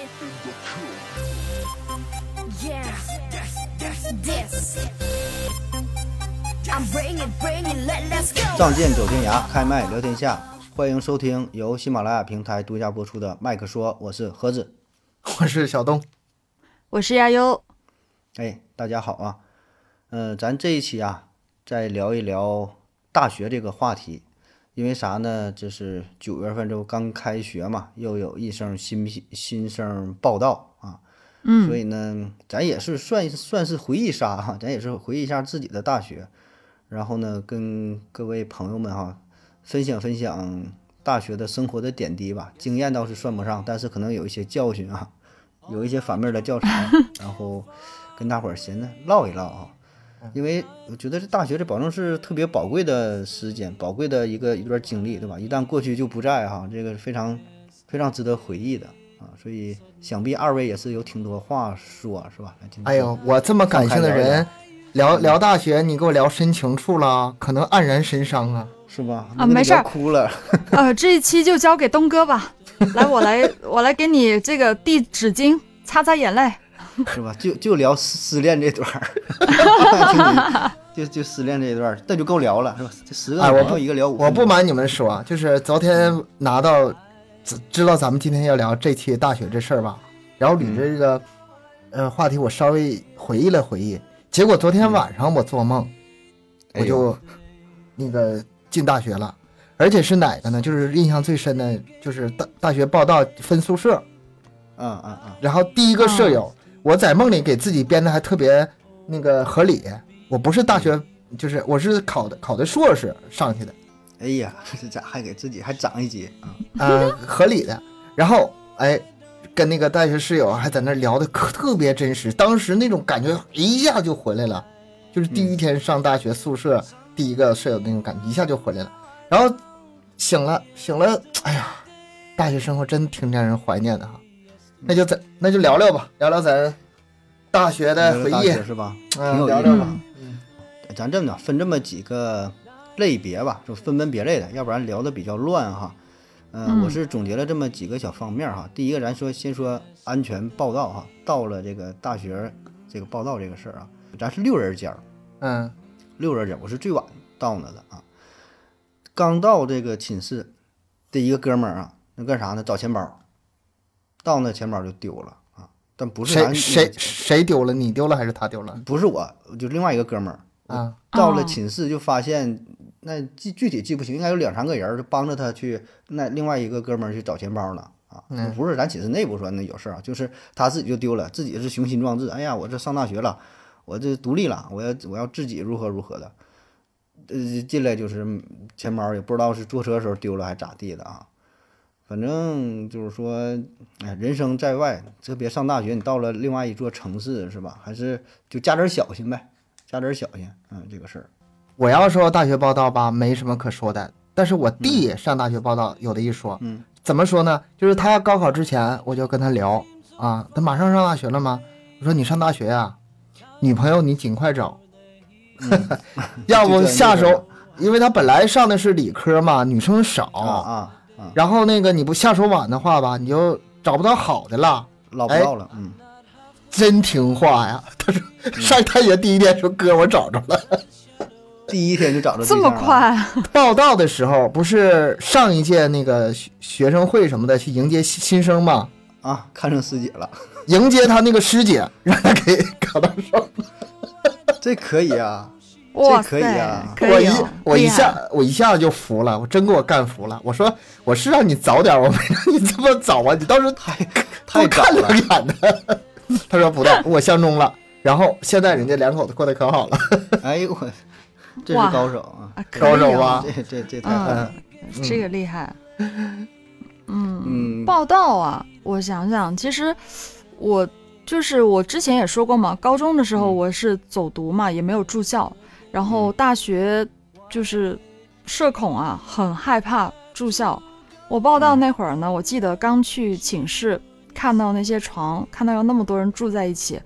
Yeah, this. I'm bringing, bringing, let let's go. 仗剑走天涯，开麦聊天下，欢迎收听由喜马拉雅平台独家播出的《麦克说》，我是盒子。我是小东，我是亚优，哎，大家好啊，嗯、咱这一期啊，再聊一聊大学这个话题，因为啥呢？就是九月份这不刚开学嘛，又有一声新新生报道啊，嗯所以呢，咱也是算算是回忆杀哈，咱也是回忆一下自己的大学，然后呢，跟各位朋友们哈分享分享大学的生活的点滴吧。经验倒是算不上，但是可能有一些教训啊，有一些反面的教材，然后跟大伙儿闲着唠一唠啊。因为我觉得这大学这保证是特别宝贵的时间，宝贵的一个一段经历，对吧？一旦过去就不在哈，这个非常非常值得回忆的啊。所以想必二位也是有挺多话说，是吧？哎呦，我这么感性的人，聊聊大学，你给我聊深情处了，可能黯然神伤啊。是吧？啊没事儿哭了，呃，这一期就交给东哥吧。来，我来，我来给你这个递纸巾，擦擦眼泪。是吧？就就聊失失恋这段儿，就就失恋这一段儿，那就够聊了，是吧？这十个哎，我不朋友一个聊五我不瞒你们说啊，就是昨天拿到知知道咱们今天要聊这期大学这事儿吧，然后捋着这个、呃话题，我稍微回忆了回忆，结果昨天晚上我做梦，我就那个进大学了，而且是哪个呢？就是印象最深的，就是大大学报道分宿舍，嗯嗯嗯，然后第一个舍友，我在梦里给自己编的还特别那个合理。我不是大学，就是我是考的考的硕士上去的，哎呀，这咋还给自己还长一级啊？呃，合理的。然后哎，跟那个大学室友还在那聊的可特别真实，当时那种感觉一下就回来了，就是第一天上大学宿舍、第一个舍友那种感觉一下就回来了。然后醒了醒了，哎呀，大学生活真挺让人怀念的哈。那就咱那就聊聊吧，聊聊咱大学的回忆，是吧？挺嗯，有意思的聊聊吧。咱这么着分这么几个类别吧，就分门别类的，要不然聊的比较乱哈。嗯、嗯我是总结了这么几个小方面哈。第一个，咱说先说安全报道哈，到了这个大学这个报道这个事儿啊，咱是六人间儿，嗯六人间儿，我是最晚到那的啊。刚到这个寝室这一个哥们儿啊，那干啥呢？找钱包，到那钱包就丢了啊，但不是咱谁谁谁丢了？你丢了还是他丢了？不是我，就另外一个哥们儿。啊，到了哦寝室就发现，那具具体记不清，应该有两三个人儿就帮着他去，那另外一个哥们儿去找钱包了啊，嗯不是咱寝室内部说那有事儿啊，就是他自己就丢了，自己是雄心壮志，哎呀，我这上大学了，我这独立了，我要我要自己如何如何的，呃，进来就是钱包也不知道是坐车的时候丢了还咋地的啊，反正就是说，哎，人生在外，特别上大学，你到了另外一座城市是吧？还是就加点儿小心呗，加点儿小心，嗯，这个事儿。我要说大学报道吧，没什么可说的。但是我弟上大学报道有的一说，嗯，怎么说呢？就是他高考之前，我就跟他聊啊，他马上上大学了吗？我说你上大学呀、女朋友你尽快找，要不下手，因为他本来上的是理科嘛，女生少，啊然后那个你不下手晚的话吧，你就找不到好的了。哎捞不到了，嗯，真听话呀！他说上大学第一天说哥我找着了。第一天就找着这么快？报道的时候不是上一届那个学学生会什么的去迎接新新生吗？啊，看上师姐了，迎接他那个师姐，让他给搞到手。这可以啊，哇可以塞啊，我一可以哦，我一厉害下我一下就服了，我真给我干服了。我说我是让你早点，我没让你这么早啊！你倒是太太早多看两了，眼的。他说不对，我相中了。然后现在人家两口子过得可好了。哎呦我，这是高手啊，啊，高手以哦吧这这这太狠了，嗯，这个厉害。嗯，嗯，报道啊，我想想，其实我就是我之前也说过嘛，高中的时候嗯我是走读嘛，也没有住校，然后大学就是社恐啊，很害怕住校。我报道嗯那会儿呢，我记得刚去寝室，看到那些床，看到有那么多人住在一起，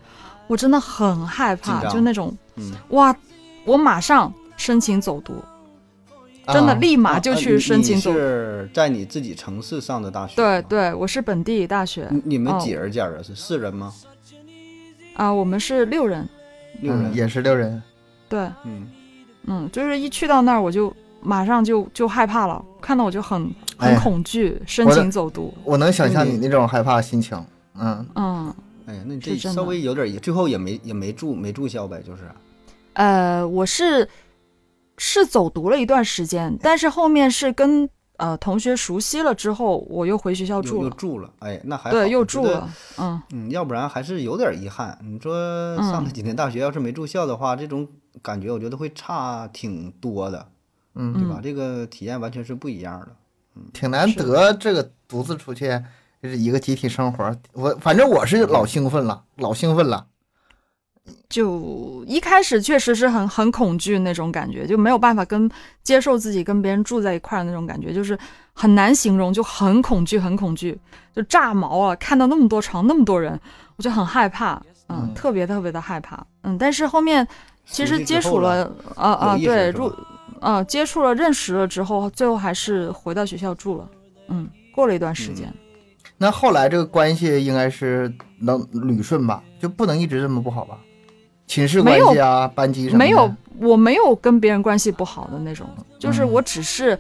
我真的很害怕，就那种嗯，哇，我马上申请走读。真的啊立马就啊去申请你走。是在你自己城市上的大学？对。对，我是本地大学你你们哦几人间儿啊？是四人吗？啊，我们是六人。六人？嗯也是六人。对，嗯，嗯，就是一去到那儿我就马上就就害怕了，看到我就很很哎恐惧，申我的请走读。我能想象嗯你那种害怕心情。嗯，嗯，哎呀，那你这稍微有点，最后也没也没住没住校呗，就是。呃，我是是走读了一段时间，但是后面是跟呃同学熟悉了之后，我又回学校住了。又住了，哎，那还好对，又住了。嗯，嗯，要不然还是有点儿遗憾。你说上了几年大学，要是没住校的话，这种感觉我觉得会差挺多的，嗯对吧？这个体验完全是不一样的。嗯挺难得这个独自出去，就是一个集体生活。我反正我是老兴奋了，老兴奋了。就一开始确实是很很恐惧那种感觉，就没有办法跟接受自己跟别人住在一块儿的那种感觉，就是很难形容，就很恐惧，很恐惧，就炸毛啊！看到那么多床，那么多人，我就很害怕，嗯，嗯特别特别的害怕，嗯。但是后面其实接触了，啊啊，对，入，啊，接触了、认识了之后，最后还是回到学校住了，嗯，过了一段时间，那后来这个关系应该是能捋顺吧，就不能一直这么不好吧？寝室关系啊，班级什么没有，我没有跟别人关系不好的那种，就是嗯。我只是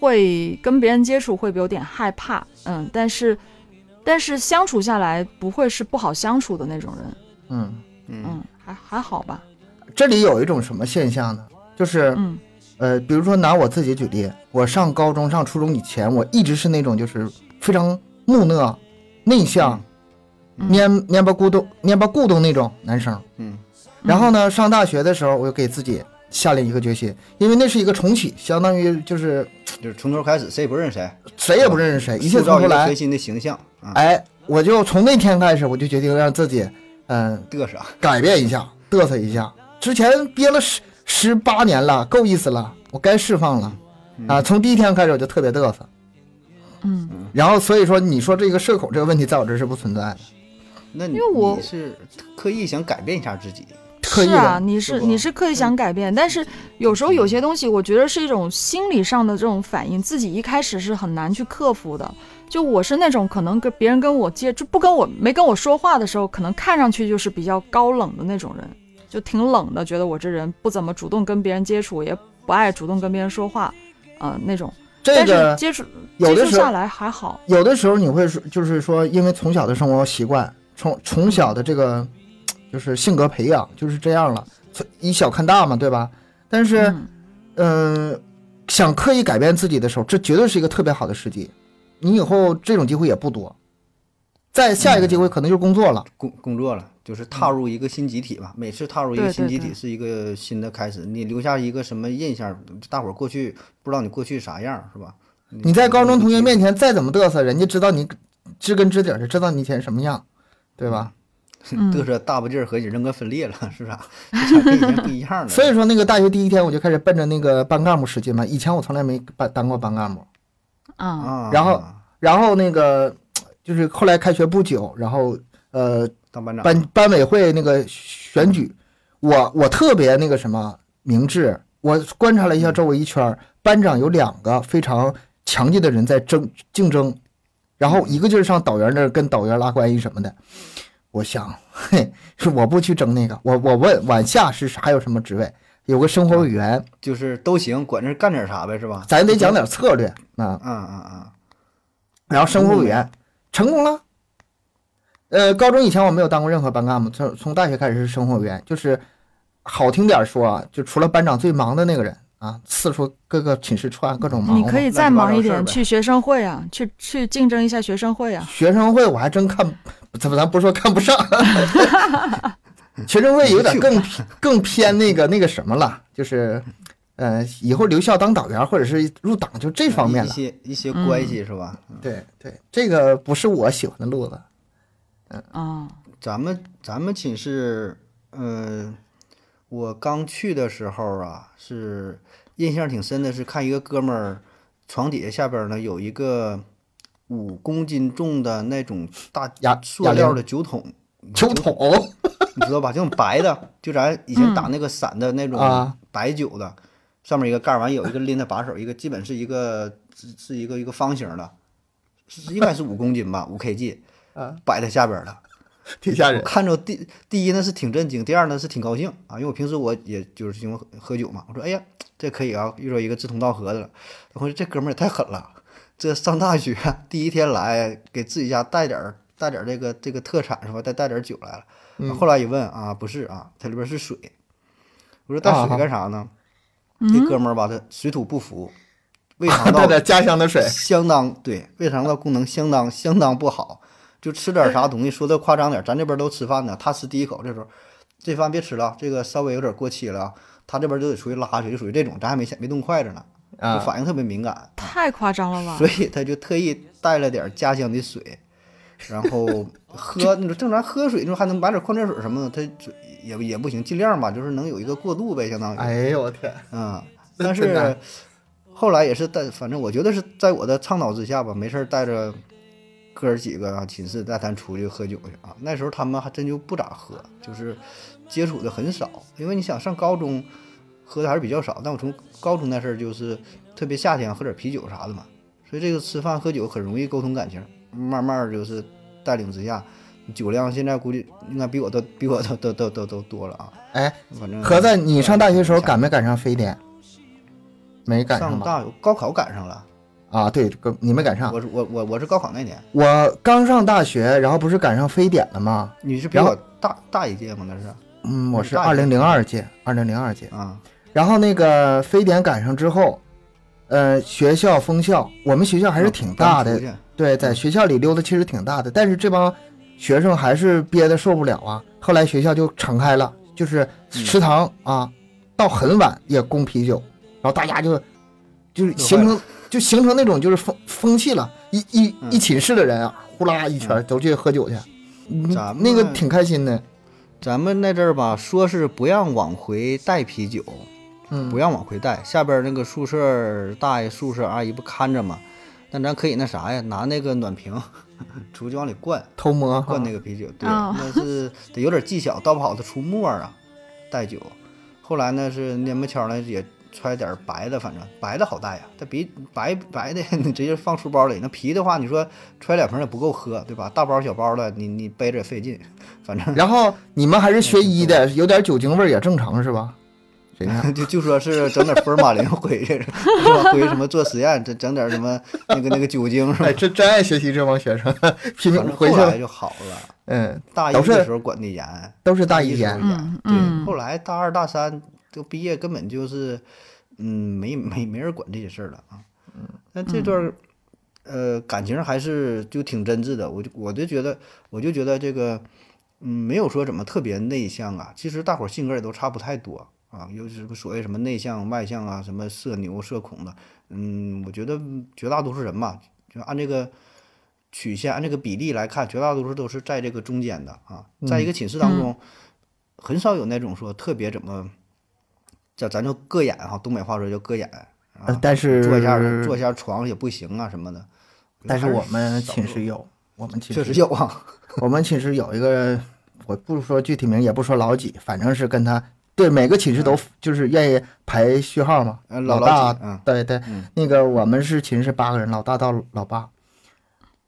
会跟别人接触会有点害怕，嗯，但是但是相处下来不会是不好相处的那种人，嗯，嗯。嗯，还还好吧，这里有一种什么现象呢？就是嗯。呃，比如说拿我自己举例，我上高中、上初中以前，我一直是那种就是非常木讷、内向、嗯。蔫蔫巴咕咚、蔫巴咕咚那种男生。嗯然后呢，上大学的时候，我就给自己下了一个决心，因为那是一个重启，相当于就是就是从头开始，谁也不认识谁，谁也不认识谁，一切塑从头来全。新的形象啊，哎，我就从那天开始，我就决定让自己，嗯、嘚瑟。改变一下，嘚瑟一下。之前憋了十十八年了，够意思了，我该释放了啊！从第一天开始我就特别嘚瑟，嗯，然后所以说你说这个社恐这个问题在我这是不存在的，那你因为我你是刻意想改变一下自己，刻意是啊，你是你是刻意想改变，但是有时候有些东西，我觉得是一种心理上的这种反应，自己一开始是很难去克服的。就我是那种可能跟别人跟我接，就不跟我没跟我说话的时候，可能看上去就是比较高冷的那种人，就挺冷的，觉得我这人不怎么主动跟别人接触，也不爱主动跟别人说话，呃那种。但这个是接触有的时候接触下来还好，有的时候你会说，就是说，因为从小的生活习惯，从从小的这个就是性格培养就是这样了，以小看大嘛，对吧？但是，嗯嗯、想刻意改变自己的时候，这绝对是一个特别好的时机。你以后这种机会也不多，再下一个机会可能就是工作了。工工作了，就是踏入一个新集体吧。每次踏入一个新集体是一个新的开始，你留下一个什么印象？大伙儿过去不知道你过去啥样，是吧？你在高中同学面前再怎么嘚瑟，人家知道你知根知底儿的，知道你以前什么样，对吧？嗯 嘚瑟大不劲儿和你人格分裂了，是吧？这跟以前不一样了。所以说，那个大学第一天我就开始奔着那个班干部使劲嘛。以前我从来没当当过班干部，啊啊，然后然后那个就是后来开学不久，然后呃当班长，班班委会那个选举，我我特别那个什么明智，我观察了一下周围一圈儿，班长有两个非常强劲的人在争竞争，然后一个劲儿上导员那儿跟导员拉关系什么的。我想，嘿，是我不去争那个，我我问往下是还有什么职位？有个生活委员，就是都行，管这干点啥呗，是吧？咱得讲点策略啊。嗯嗯嗯，然后生活委员成功了。呃，高中以前我没有当过任何班干部，从从大学开始是生活委员，就是好听点说啊，就除了班长最忙的那个人啊，四处各个寝室串各种忙。你可以再忙一点，去学生会啊，去去竞争一下学生会啊。学生会我还真看，怎么咱不是说看不上，学生会有点更更偏那个那个什么了，就是呃，以后留校当党员或者是入党就这方面了一。些一些关系是吧？嗯对对，这个不是我喜欢的路子。嗯啊，咱们咱们寝室，嗯、我刚去的时候啊，是印象挺深的，是看一个哥们儿床底下下边儿呢有一个五公斤重的那种大塑料的酒桶，酒桶你知道吧？这种白的，就咱以前打那个散的那种啊白酒的，上面一个盖儿，完有一个拎的把手，一个基本是一个是是一个一个方形的，是应该是五公斤吧，五 kg，啊，摆在下边儿了。我挺吓人。看着第第一呢是挺震惊，第二呢是挺高兴啊，因为我平时我也就是喜欢喝喝酒嘛，我说哎呀这可以啊，遇到一个志同道合的了。我说这哥们儿也太狠了，这上大学第一天来给自己家带点儿带点儿这个这个特产是吧？再带点儿酒来了。嗯后来一问啊，不是啊，它里边是水。我说带啊水干啥呢？嗯这哥们儿吧，他水土不服，胃肠 带道点家乡的水，相当对，胃肠道功能相当相当不好，就吃点啥东西，说的夸张点，咱这边都吃饭呢，他吃第一口，这时候这饭别吃了，这个稍微有点过期了啊，他这边就得出去拉去，就属于这种，咱还没没动筷子呢，就啊，反应特别敏感，太夸张了吧所？以他就特意带了点家乡的水，然后喝 那种正常喝水那种还能买点矿泉水什么的，他就也也不行，尽量吧，就是能有一个过渡呗，相当于。哎呦我天，嗯，但是后来也是带，反正我觉得是在我的倡导之下吧，没事儿带着哥儿几个啊，寝室带咱出去喝酒去啊。那时候他们还真就不咋喝，就是接触的很少，因为你想上高中喝的还是比较少。但我从高中那事儿就是特别夏天喝点啤酒啥的嘛，所以这个吃饭喝酒很容易沟通感情，慢慢就是带领之下。酒量现在估计应该比我都比我都都都都都多了啊！哎，反正合子，你上大学时候赶没赶上非典？没赶上吧？上大高考赶上了，啊，对，这个你没赶上。我是我我我是高考那年，我刚上大学，然后不是赶上非典了吗？你是比我大大一届吗？那是嗯，我是二零零二届，二零零二届。啊，然后那个非典赶上之后，呃，学校封校，我们学校还是挺大的对，在学校里溜达其实挺大的，但是这帮学生还是憋得受不了啊。后来学校就敞开了，就是食堂啊，到很晚也供啤酒，然后大家就就是形成就形成那种就是风风气了，一一嗯一寝室的人啊，呼啦一圈都去喝酒去，嗯咱们那个挺开心的，咱们那阵儿吧，说是不让往回带啤酒，嗯，不让往回带。下边那个宿舍大爷、宿舍阿姨不看着吗？那咱可以那啥呀，拿那个暖瓶出去往里灌，偷摸灌那个啤酒。对，哦那是得有点技巧，倒不好它出沫儿啊，带酒。后来呢是蔫不巧呢也揣点儿白的，反正白的好带呀，它比白白的 你直接放书包里。那啤的话，你说揣两瓶也不够喝，对吧？大包小包的，你你背着也费劲。反正然后你们还是学医的，有点酒精味儿也正常是吧？谁呢？就就说是整点福尔马林回去，是吧？回去什么做实验，整整点什么那个那个酒精，是吧哎，？真真爱学习这帮学生，拼命反正回去了，后来就好了。嗯，大一的时候管的严，都是大一一严，嗯对，嗯后来大二大三就毕业，根本就是，嗯，没没没人管这些事儿了啊。那这段儿，呃，感情还是就挺真挚的。我就我就觉得，我就觉得这个，嗯，没有说怎么特别内向啊。其实大伙儿性格也都差不太多啊，有什么所谓什么内向外向啊，什么社牛社恐的，嗯，我觉得绝大多数人吧，就按这个。曲线按这个比例来看，绝大多数都是在这个中间的啊，在一个寝室当中，很少有那种说特别怎么，叫咱就各眼哈，东北话说叫各眼啊，呃但是坐一下坐一下床也不行啊什么的。但是我们寝室有，我们寝确室实有啊，我们寝室有一个，我不说具体名，也不说老几，反正是跟他对每个寝室都就是愿意排序号嘛。呃老老大，嗯对对嗯，那个我们是寝室八个人，老大到老八。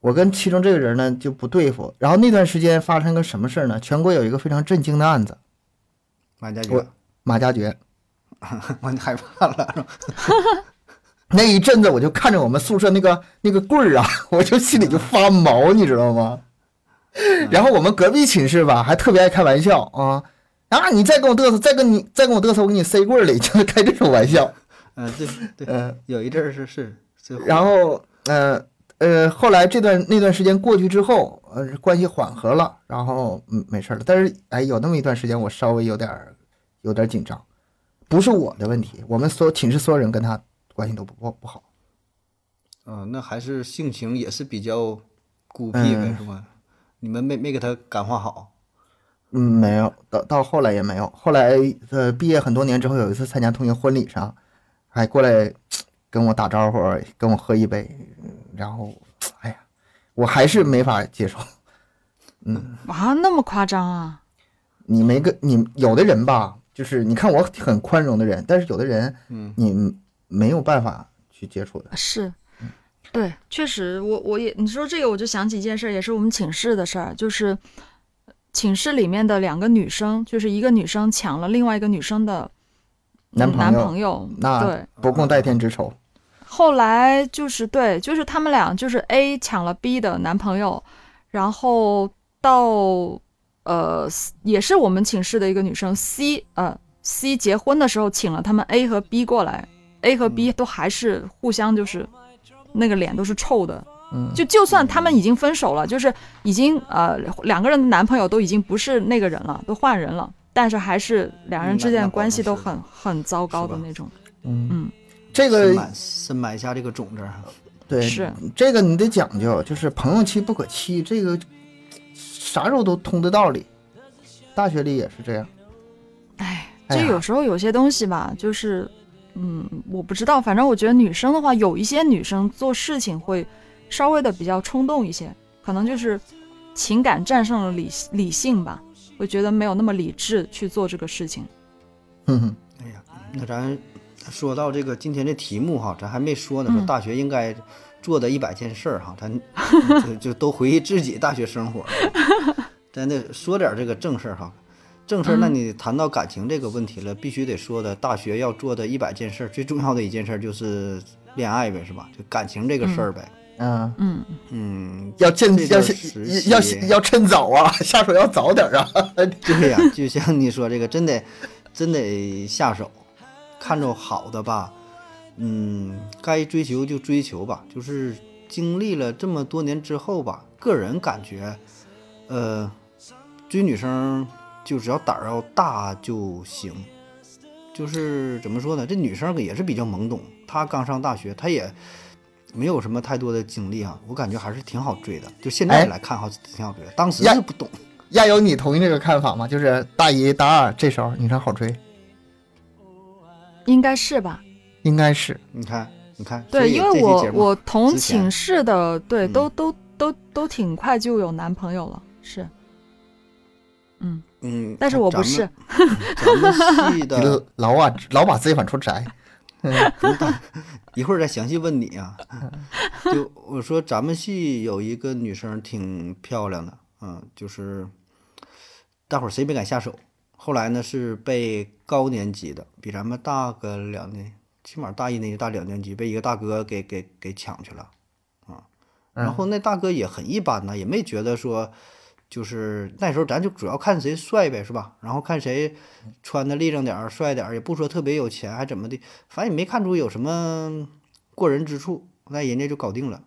我跟其中这个人呢就不对付，然后那段时间发生个什么事儿呢？全国有一个非常震惊的案子，马家爵，马加爵。我害怕了？那一阵子我就看着我们宿舍那个那个棍儿啊，我就心里就发毛，你知道吗？然后我们隔壁寝室吧，还特别爱开玩笑啊啊！你再跟我嘚瑟，再跟你再跟我嘚瑟，我给你塞棍儿里，就是开这种玩笑。嗯，对对，嗯、有一阵儿是是是，然后呃呃，后来这段那段时间过去之后，呃，关系缓和了，然后嗯没事了。但是哎，有那么一段时间，我稍微有点儿有点儿紧张，不是我的问题，我们所有寝室所有人跟他关系都不不不好。嗯，那还是性情也是比较孤僻呗，嗯是吧？你们没没给他感化好，嗯，没有，到到后来也没有。后来呃，毕业很多年之后，有一次参加同学婚礼上，还过来跟我打招呼，跟我喝一杯，嗯然后哎呀，我还是没法接受。嗯啊，那么夸张啊？你没跟你有的人吧，就是你看我很宽容的人，但是有的人，嗯，你没有办法去接触的。是，对，确实，我我也你说这个，我就想起一件事儿，也是我们寝室的事儿，就是寝室里面的两个女生，就是一个女生抢了另外一个女生的男朋友男朋友，那对，不共戴天之仇。后来就是对，就是他们俩就是 A 抢了 B 的男朋友，然后到呃也是我们寝室的一个女生 C 呃 C 结婚的时候请了他们 A 和 B 过来，A 和 B 都还是互相就是那个脸都是臭的，嗯，就就算他们已经分手了，就是已经呃两个人的男朋友都已经不是那个人了，都换人了，但是还是两人之间的关系都很很糟糕的那种，嗯，嗯，这个深埋深埋下这个种子。对是。这个你得讲究，就是朋友妻不可欺，这个啥时候都通的道理。大学里也是这样。哎，哎呀就有时候有些东西吧，就是，嗯，我不知道，反正我觉得女生的话，有一些女生做事情会稍微的比较冲动一些，可能就是情感战胜了理理性吧，会觉得没有那么理智去做这个事情。哼哼，哎呀，那咱说到这个今天这题目哈，咱还没说呢，说嗯大学应该做的一百件事儿哈，咱 就就都回忆自己大学生活。咱得说点这个正事儿哈，正事儿，嗯那你谈到感情这个问题了，必须得说的，大学要做的一百件事儿，最重要的一件事儿就是恋爱呗，是吧？就感情这个事儿呗。嗯，嗯，嗯，要趁要要要趁早啊，下手要早点啊。对呀、就像你说这个，真得真得下手，看着好的吧，嗯，该追求就追求吧。就是经历了这么多年之后吧，个人感觉，呃，追女生就只要胆儿要大就行。就是怎么说呢？这女生也是比较懵懂，她刚上大学，她也没有什么太多的经历啊。我感觉还是挺好追的。就现在哎来看哈，挺好追的。当时呀是不懂。亚友，你同意这个看法吗？就是大一、大二这时候女生好追，应该是吧？应该是。你看，你看，对，因为我我同寝室的，对，嗯都都都都挺快就有男朋友了，是，嗯，嗯，但是我不是，咱们系的 老把老把自己往出摘。一会儿再详细问你啊。就我说，咱们系有一个女生挺漂亮的，嗯，就是大伙儿谁没敢下手。后来呢，是被高年级的，比咱们大个两年，起码大一年级、大两年级，被一个大哥给给给抢去了，啊。然后那大哥也很一般呢，也没觉得说，就是那时候咱就主要看谁帅呗，是吧？然后看谁穿的立正点儿、帅点儿，也不说特别有钱还怎么的，反正也没看出有什么过人之处，那人家就搞定了。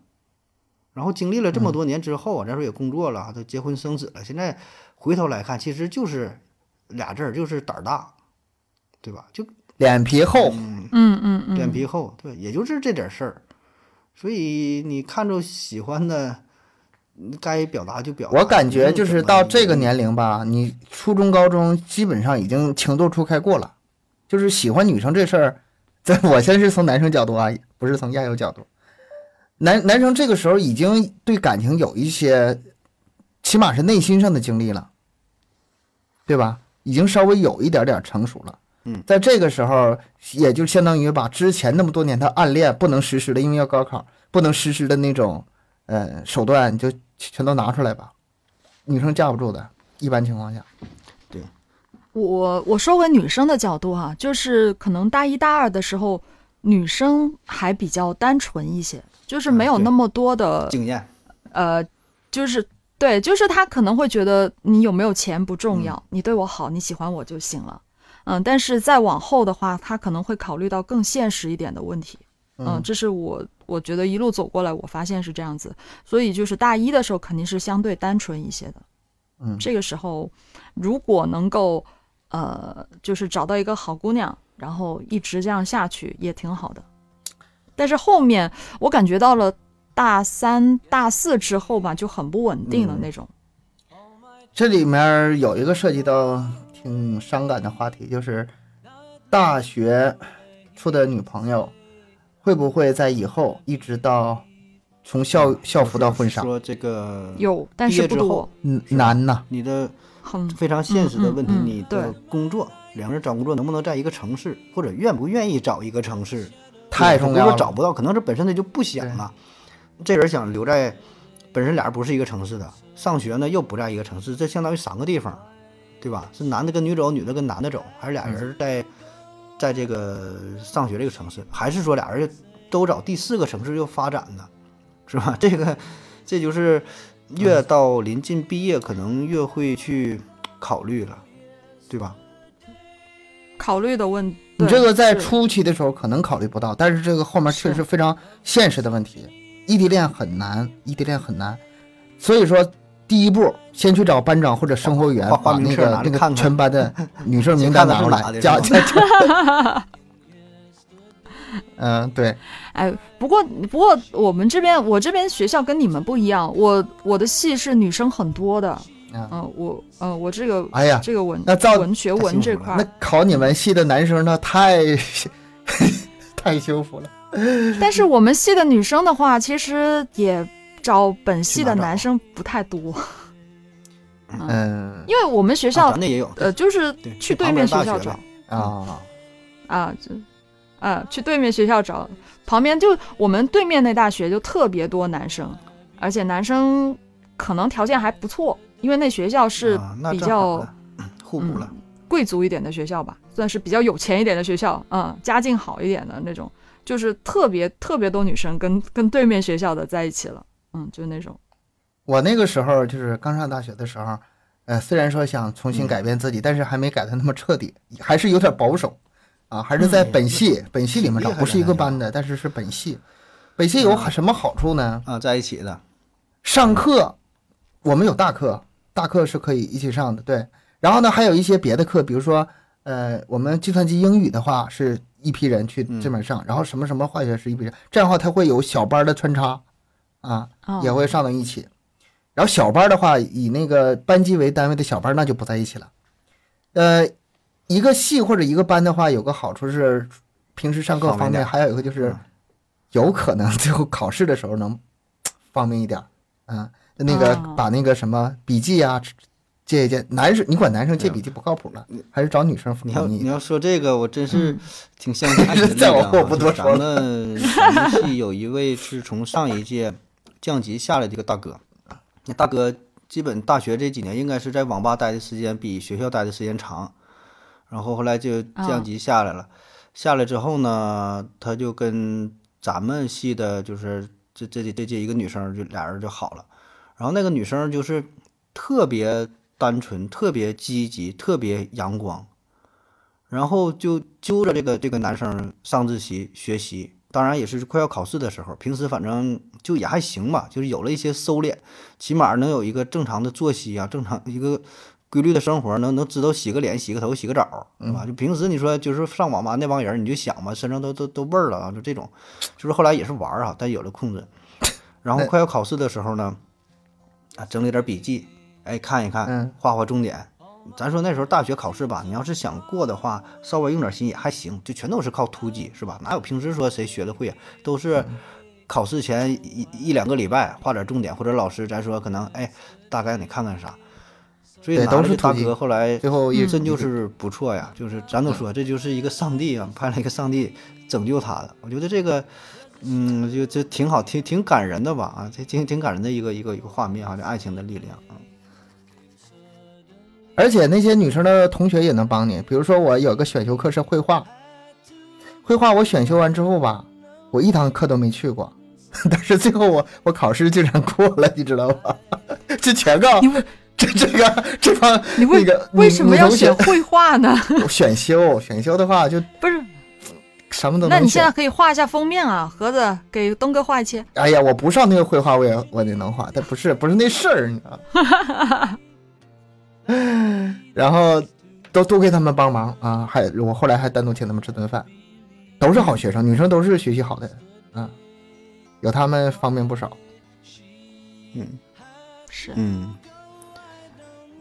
然后经历了这么多年之后啊，咱说也工作了，都结婚生子了，现在回头来看，其实就是俩字儿，就是胆儿大，对吧？就脸皮厚，嗯，嗯嗯嗯，脸皮厚，对，也就是这点事儿。所以你看着喜欢的，该表达就表达。我感觉就是到这个年龄，龄吧，你初中、高中基本上已经情窦初开过了，就是喜欢女生这事儿，在我先是从男生角度啊，不是从亚友角度。男男生这个时候已经对感情有一些，起码是内心上的经历了，对吧？已经稍微有一点点成熟了。嗯，在这个时候，也就相当于把之前那么多年的暗恋不能实施的，因为要高考不能实施的那种，呃，手段，你就全都拿出来吧。女生架不住的，一般情况下。对我我说回女生的角度哈、就是可能大一大二的时候，女生还比较单纯一些，就是没有那么多的、经验，呃，就是对，就是她可能会觉得你有没有钱不重要，你对我好，你喜欢我就行了。嗯，但是再往后的话，他可能会考虑到更现实一点的问题。嗯，这是我我觉得一路走过来，我发现是这样子。所以就是大一的时候肯定是相对单纯一些的。嗯这个时候如果能够呃，就是找到一个好姑娘，然后一直这样下去也挺好的。但是后面我感觉到了大三、大四之后吧，就很不稳定了嗯那种。这里面有一个涉及到挺伤感的话题，就是大学处的女朋友会不会在以后一直到从校校服到婚纱，说这个有，但毕是不多业之后，嗯，难呐。你的非常现实的问题，嗯嗯嗯你的工作，两个人找工作能不能在一个城市，或者愿不愿意找一个城市，太重要了如果找不到，可能是本身他就不想啊。这人想留在本身俩人不是一个城市的，上学呢又不在一个城市，这相当于三个地方，对吧？是男的跟女走，女的跟男的走，还是俩人在、在这个上学这个城市，还是说俩人都找第四个城市又发展呢？是吧？这个这就是越到临近毕业，可能越会去考虑了，对吧？考虑的问。对你这个在初期的时候可能考虑不到，但是这个后面确实非常现实的问题。异地恋很难，异地恋很难，所以说第一步先去找班长或者生活员，花花把那个那个全班的 女生名单拿出来，先加加。嗯，对，哎，不过不过我们这边我这边学校跟你们不一样，我我的系是女生很多的，嗯嗯、我嗯、我这个哎呀，这个文那造文学文这块那，考你们系的男生那太 太幸福了。但是我们系的女生的话，其实也找本系的男生不太多，嗯。因为我们学啊校、咱那也有，呃就是去对面学校找。啊，啊，就啊去对面学校找，旁边就我们对面那大学就特别多男生，而且男生可能条件还不错，因为那学校是比较互补了。嗯贵族一点的学校吧，算是比较有钱一点的学校，嗯，家境好一点的那种，就是特别特别多女生跟跟对面学校的在一起了，嗯，就那种，我那个时候就是刚上大学的时候，呃，虽然说想重新改变自己，但是还没改的那么彻底，还是有点保守，啊，还是在本系、本系里面找，不是一个班的，但是是本系。本系有什么好处呢？啊，在一起的，上课我们有大课，大课是可以一起上的，对。然后呢，还有一些别的课，比如说，呃，我们计算机英语的话是一批人去这边上，然后什么什么化学是一批人，这样的话它会有小班的穿插，啊，啊、也会上到一起。然后小班的话，以那个班级为单位的小班那就不在一起了。呃，一个系或者一个班的话，有个好处是，平时上课方便，还有一个就是嗯，有可能最后考试的时候能方便一点儿。嗯，那个啊把那个什么笔记啊借一借，男生你管男生借笔记不靠谱了，还是找女生你要。你要说这个，我真是嗯挺相信你的力再往后不咱们系有一位是从上一届降级下来的一个大哥，那大哥基本大学这几年应该是在网吧待的时间比学校待的时间长，然后后来就降级下来了。下来之后呢，他就跟咱们系的，就是这这这这一个女生，就俩人就好了。然后那个女生就是特别单纯、特别积极、特别阳光，然后就揪着这个这个男生上自习学习。当然也是快要考试的时候，平时反正就也还行吧，就是有了一些收敛，起码能有一个正常的作息啊，正常一个规律的生活，能能知道洗个脸、洗个头、洗个澡，是吧？就平时你说就是上网吧那帮人，你就想吧，身上都都都味儿了啊，就这种，就是后来也是玩儿啊，但有了控制。然后快要考试的时候呢，啊，整理点笔记，哎，看一看嗯，画画重点。咱说那时候大学考试吧，你要是想过的话，稍微用点心也还行，就全都是靠突击，是吧？哪有平时说谁学的会啊？都是嗯考试前一一两个礼拜画点重点，或者老师咱说可能哎大概你看看啥。所以对拿着这大都是突击哥后来最后一真就是不错呀，就是咱都说这就是一个上帝啊，派了一个上帝拯救他的。我觉得这个，嗯，就就挺好，挺挺感人的吧啊，这挺挺感人的一个一个一个画面啊，这爱情的力量啊。而且那些女生的同学也能帮你，比如说我有个选修课是绘画，绘画我选修完之后吧，我一堂课都没去过，但是最后我我考试竟然过了，你知道吗？这全靠 这这个这帮你为、那个为什么要选绘画呢？选修？选修的话就不是，什么都能。那你现在可以画一下封面啊，盒子给东哥画一期。哎呀，我不上那个绘画我也我也能画，但不是不是那事儿，你知道吗？然后都都给他们帮忙啊，还我后来还单独请他们吃顿饭，都是好学生，女生都是学习好的，啊，有他们方便不少。嗯是，嗯。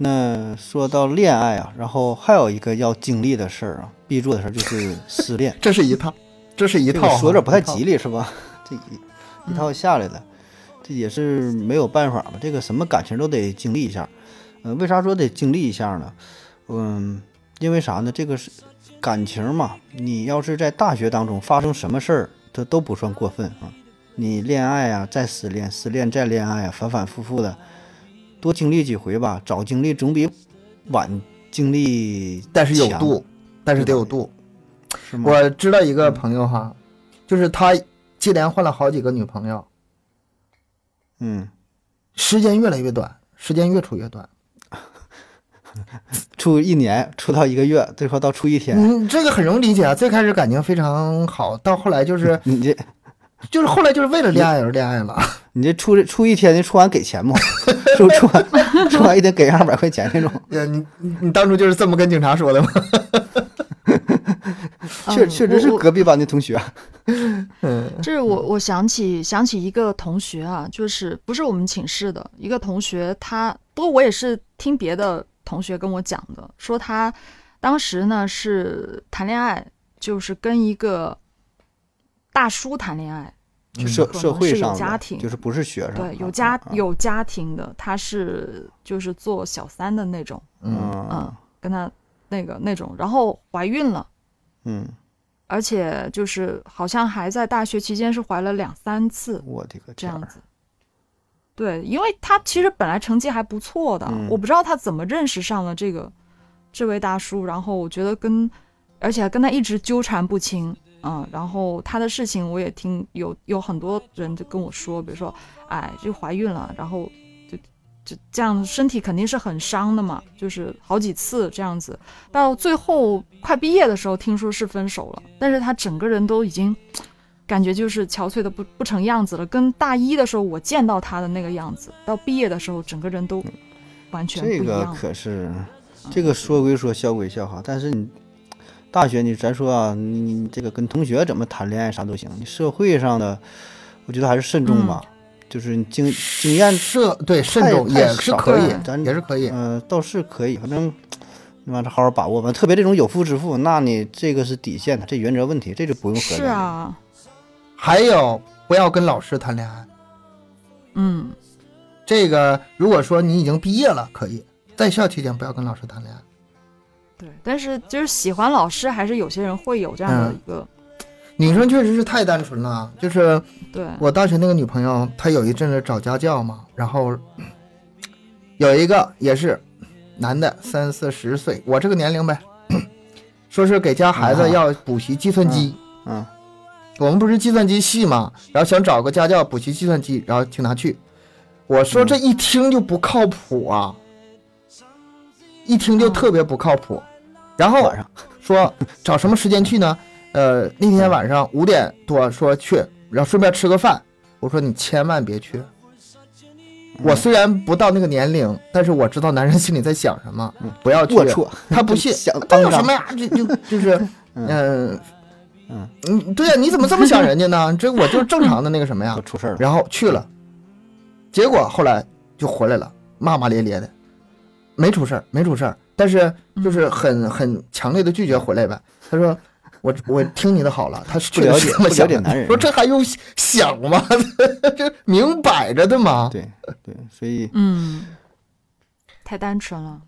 那说到恋爱啊，然后还有一个要经历的事儿啊，必做的事儿就是失恋。这是一套，这是一套哈，说着不太吉利是吧？这一一套下来了。这也是没有办法吧。这个什么感情都得经历一下。嗯、为啥说得经历一下呢？嗯，因为啥呢？这个是感情嘛，你要是在大学当中发生什么事儿，这都不算过分啊。你恋爱啊，再失恋，失恋再恋爱啊，反反复复的，多经历几回吧。早经历总比晚经历但是有，度，但是得有度。是吗？我知道一个朋友哈，就是他接连换了好几个女朋友，嗯，时间越来越短，时间越处越短。处一年，处到一个月，最后到处一天，嗯，这个很容易理解啊。最开始感情非常好，到后来就是 你这就是后来就是为了恋爱而恋爱了。你这处处一天，你处完给钱不？处处完处完一天给二百块钱那种，呃，你你你当初就是这么跟警察说的吗？确嗯确实是隔壁班的同学。嗯这是我我想起想起一个同学啊，就是不是我们寝室的一个同学，他不过我也是听别的同学跟我讲的，说他当时呢是谈恋爱，就是跟一个大叔谈恋爱，就社社会上的家庭。就是不是学生，对，有啊家啊。有家庭的，他是就是做小三的那种，嗯。嗯，跟他那个那种，然后怀孕了。嗯，而且就是好像还在大学期间是怀了两三次我的个这样子。对，因为他其实本来成绩还不错的，嗯。我不知道他怎么认识上了这个这位大叔，然后我觉得跟，而且跟他一直纠缠不清，嗯，然后他的事情我也听有有很多人就跟我说，比如说，哎，就怀孕了，然后就就这样，身体肯定是很伤的嘛，就是好几次这样子，到最后快毕业的时候，听说是分手了，但是他整个人都已经感觉就是憔悴的不不成样子了，跟大一的时候我见到他的那个样子，到毕业的时候整个人都完全不这个一样了。可是，这个说归说，笑归笑哈，但是你大学你咱说啊，你这个跟同学怎么谈恋爱啥都行，你社会上的，我觉得还是慎重吧，就是经经验社对慎重也是可以咱也是可以。呃，倒是可以，反正你完这好好把握吧。特别这种有夫之妇，那你这个是底线的，这原则问题，这就不用和是啊，还有不要跟老师谈恋爱。嗯，这个如果说你已经毕业了，可以在校期间不要跟老师谈恋爱。对，但是就是喜欢老师，还是有些人会有这样的嗯一个，女生确实是太单纯了，就是对，我大学那个女朋友，她有一阵子找家教嘛，然后 有一个也是男的，三四十岁，我这个年龄呗，说是给家孩啊子要补习计算机。嗯，我们不是计算机系嘛，然后想找个家教补习计算机，然后请他去。我说这一听就不靠谱啊，一听就特别不靠谱。然后晚上说找什么时间去呢？呃，那天晚上五点多说去，然后顺便吃个饭。我说你千万别去。我虽然不到那个年龄，但是我知道男人心里在想什么，不要去。龌龊，他不信，想这当然有什么呀？就就就是，嗯嗯嗯嗯，对呀，你怎么这么想人家呢？这我就是正常的那个什么呀。出事儿了。然后去了，结果后来就回来了，骂骂咧咧的，没出事儿，没出事儿，但是就是很很强烈的拒绝回来呗。他说。我我听你的好了，他是确实是这么不了想的。解男人 说这还用想吗？这明摆着的嘛。对对，所以嗯，太单纯了，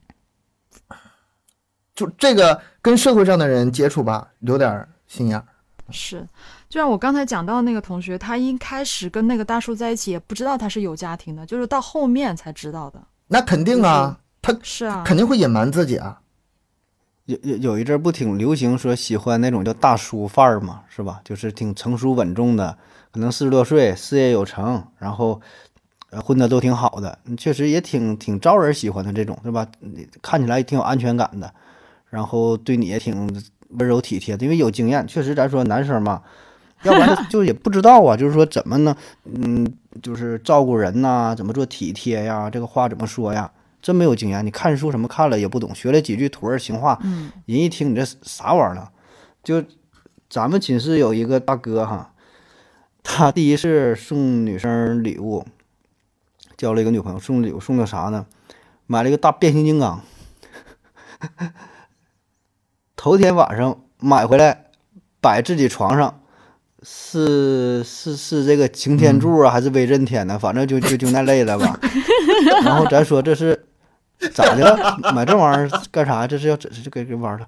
就这个跟社会上的人接触吧，留点心眼儿。是，就像我刚才讲到那个同学，他一开始跟那个大叔在一起，也不知道他是有家庭的，就是到后面才知道的。那肯定啊，他是啊，肯定会隐瞒自己啊。有有有一阵儿不挺流行说喜欢那种叫大叔范儿嘛，是吧？就是挺成熟稳重的，可能四十多岁，事业有成，然后呃混的都挺好的，确实也挺挺招人喜欢的这种，对吧？你看起来也挺有安全感的，然后对你也挺温柔体贴的，因为有经验。确实，咱说男生嘛，要不然就就也不知道啊，就是说怎么呢？嗯，就是照顾人呐、怎么做体贴呀？这个话怎么说呀？真没有经验，你看书什么看了也不懂，学了几句土味情话，嗯人一听你这啥玩意儿呢？就咱们寝室有一个大哥哈，他第一次送女生礼物，交了一个女朋友，送礼物送的啥呢？买了一个大变形金刚，头天晚上买回来，摆自己床上，是是是这个擎天柱啊，还是威震天呢？反正就就就那类的吧。然后咱说这是咋的了？买这玩意儿干啥？这是要这是给给玩儿了。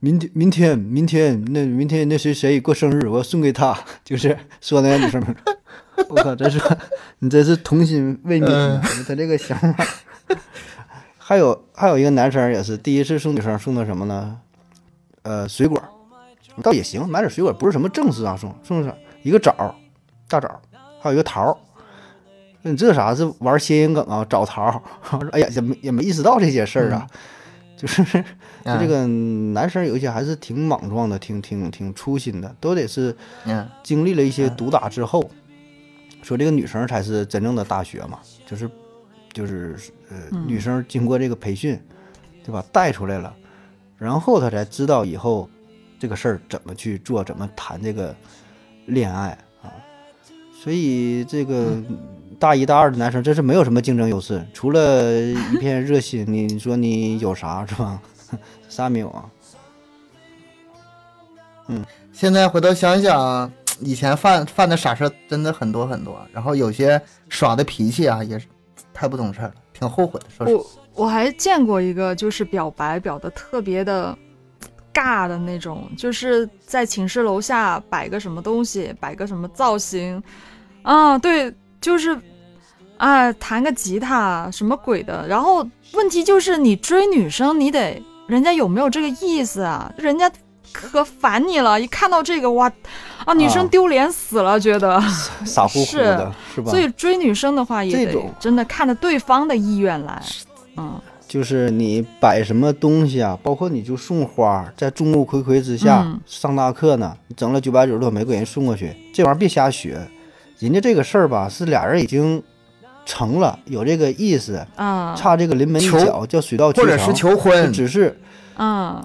明天明天明天那明天那谁谁过生日，我要送给他，就是说那个女生。我靠，真是你真是童心未泯啊！他这个想法。还有还有一个男生也是第一次送女生送的什么呢？呃，水果，倒也行，买点水果不是什么正事啊，送送啥？一个枣儿，大枣儿，还有一个桃那。你这啥是玩谐音梗啊？找桃儿？哎呀，也没也没意识到这些事儿啊。就是 就这个男生有一些还是挺莽撞的，挺挺挺粗心的，都得是嗯经历了一些毒打之后，说这个女生才是真正的大学嘛，就是就是呃，女生经过这个培训，对吧，带出来了，然后他才知道以后这个事儿怎么去做，怎么谈这个恋爱啊。所以这个大一大二的男生真是没有什么竞争优势，除了一 片热心，你说你有啥是吧？啥也没有啊。嗯现在回头想想，以前犯犯的傻事儿真的很多很多，然后有些耍的脾气啊，也是太不懂事儿了，挺后悔的。说实话，我我还见过一个，就是表白表的特别的尬的那种，就是在寝室楼下摆个什么东西，摆个什么造型，啊，对，就是，啊，弹个吉他什么鬼的。然后问题就是你追女生，你得人家有没有这个意思啊？人家可烦你了，一看到这个哇，啊，女生啊丢脸死了，觉得。傻乎乎的，是吧？所以追女生的话，也得真的看着对方的意愿来，嗯。就是你摆什么东西啊，包括你就送花，在众目睽睽之下、嗯上大课呢，你整了九百九十朵玫瑰人送过去，这玩意儿别瞎学。人家这个事儿吧，是俩人已经成了，有这个意思，啊，差这个临门一脚，叫水到渠成。或者是求婚，只是嗯，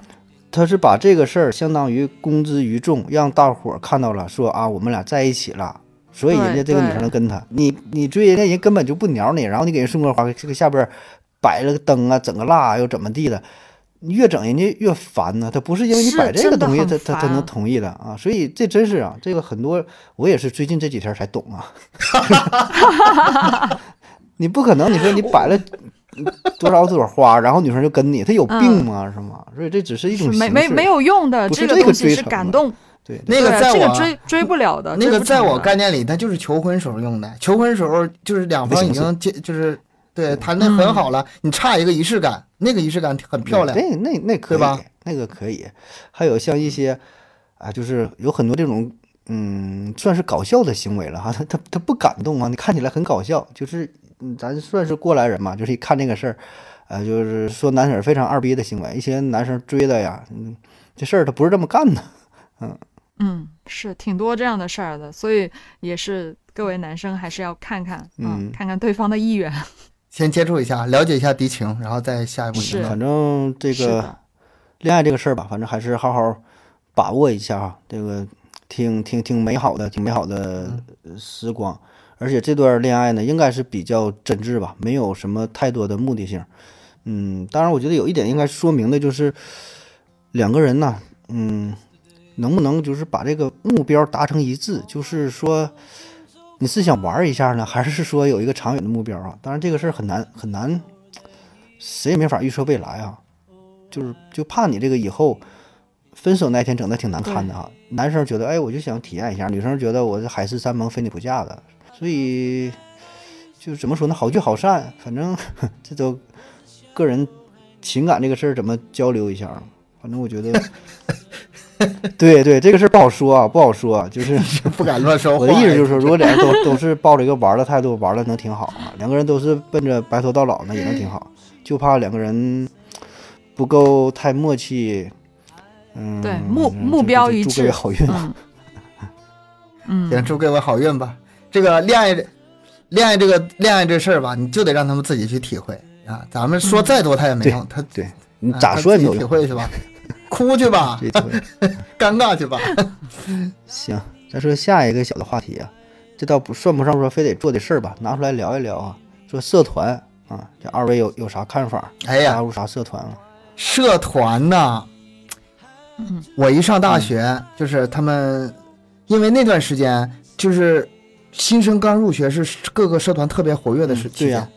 他是把这个事儿相当于公之于众，让大伙儿看到了，说啊，我们俩在一起了。所以人家这个女生能跟他，你你追人家人根本就不鸟你，然后你给人送个花，这个下边摆了个灯啊，整个蜡又怎么地的，你越整人家越烦呢。他不是因为你摆这个东西，他他他能同意的啊。所以这真是啊，这个很多我也是最近这几天才懂啊。你不可能，你说你摆了多少朵花，然后女生就跟你，她有病吗？是吗？所以这只是一种没形式没没有用的，不是这个这个东西是追成感动，对那个在我这个追追不了的，那个在我概念里，他就是求婚时候用的。求婚时候就是两方已经结，就是对谈的很好了，你差一个仪式感，那个仪式感很漂亮。那那那可以吧，那个可以。还有像一些啊，就是有很多这种嗯，算是搞笑的行为了哈。他他他不感动啊，你看起来很搞笑，就是嗯，咱算是过来人嘛，就是一看这个事儿，呃，就是说男生非常二逼的行为，一些男生追的呀，嗯，这事儿他不是这么干的。嗯，是挺多这样的事儿的，所以也是各位男生还是要看看，嗯看看对方的意愿。先接触一下，了解一下敌情，然后再下一步是行动。反正这个恋爱这个事儿吧，反正还是好好把握一下哈，这个挺挺挺美好的，挺美好的呃时光。而且这段恋爱呢，应该是比较真挚吧，没有什么太多的目的性。嗯，当然，我觉得有一点应该说明的就是，两个人呢，嗯，能不能就是把这个目标达成一致？就是说，你是想玩一下呢，还是说有一个长远的目标啊？当然，这个事儿很难很难，谁也没法预测未来啊。就是就怕你这个以后分手那天整的挺难堪的啊。男生觉得哎，我就想体验一下，女生觉得我这海誓山盟非你不嫁的，所以就怎么说呢，好聚好散，反正 这都个人情感这个事儿怎么交流一下，反正我觉得，对对，这个事儿不好说啊，不好说啊，就是 不敢乱说话。我的意思就是说，如果俩人都 都是抱着一个玩儿的态度，玩的能挺好啊。两个人都是奔着白头到老呢，也能挺好。就怕两个人不够太默契。嗯，对目目标就祝各位一致好运啊！嗯行，嗯，祝各位好运吧。这个恋爱，恋爱这个恋爱这事儿吧，你就得让他们自己去体会啊。咱们说再多他也没用，他对你啊咋说也没有用。体会去吧，哭去吧，尴尬去吧。行，再说下一个小的话题啊，这倒不算不上说非得做的事儿吧，拿出来聊一聊啊。说社团啊，这二位有有啥看法？哎呀加入啥社团啊？社团呐，嗯我一上大学，就是他们因为那段时间就是新生刚入学，是各个社团特别活跃的时期间，嗯对呀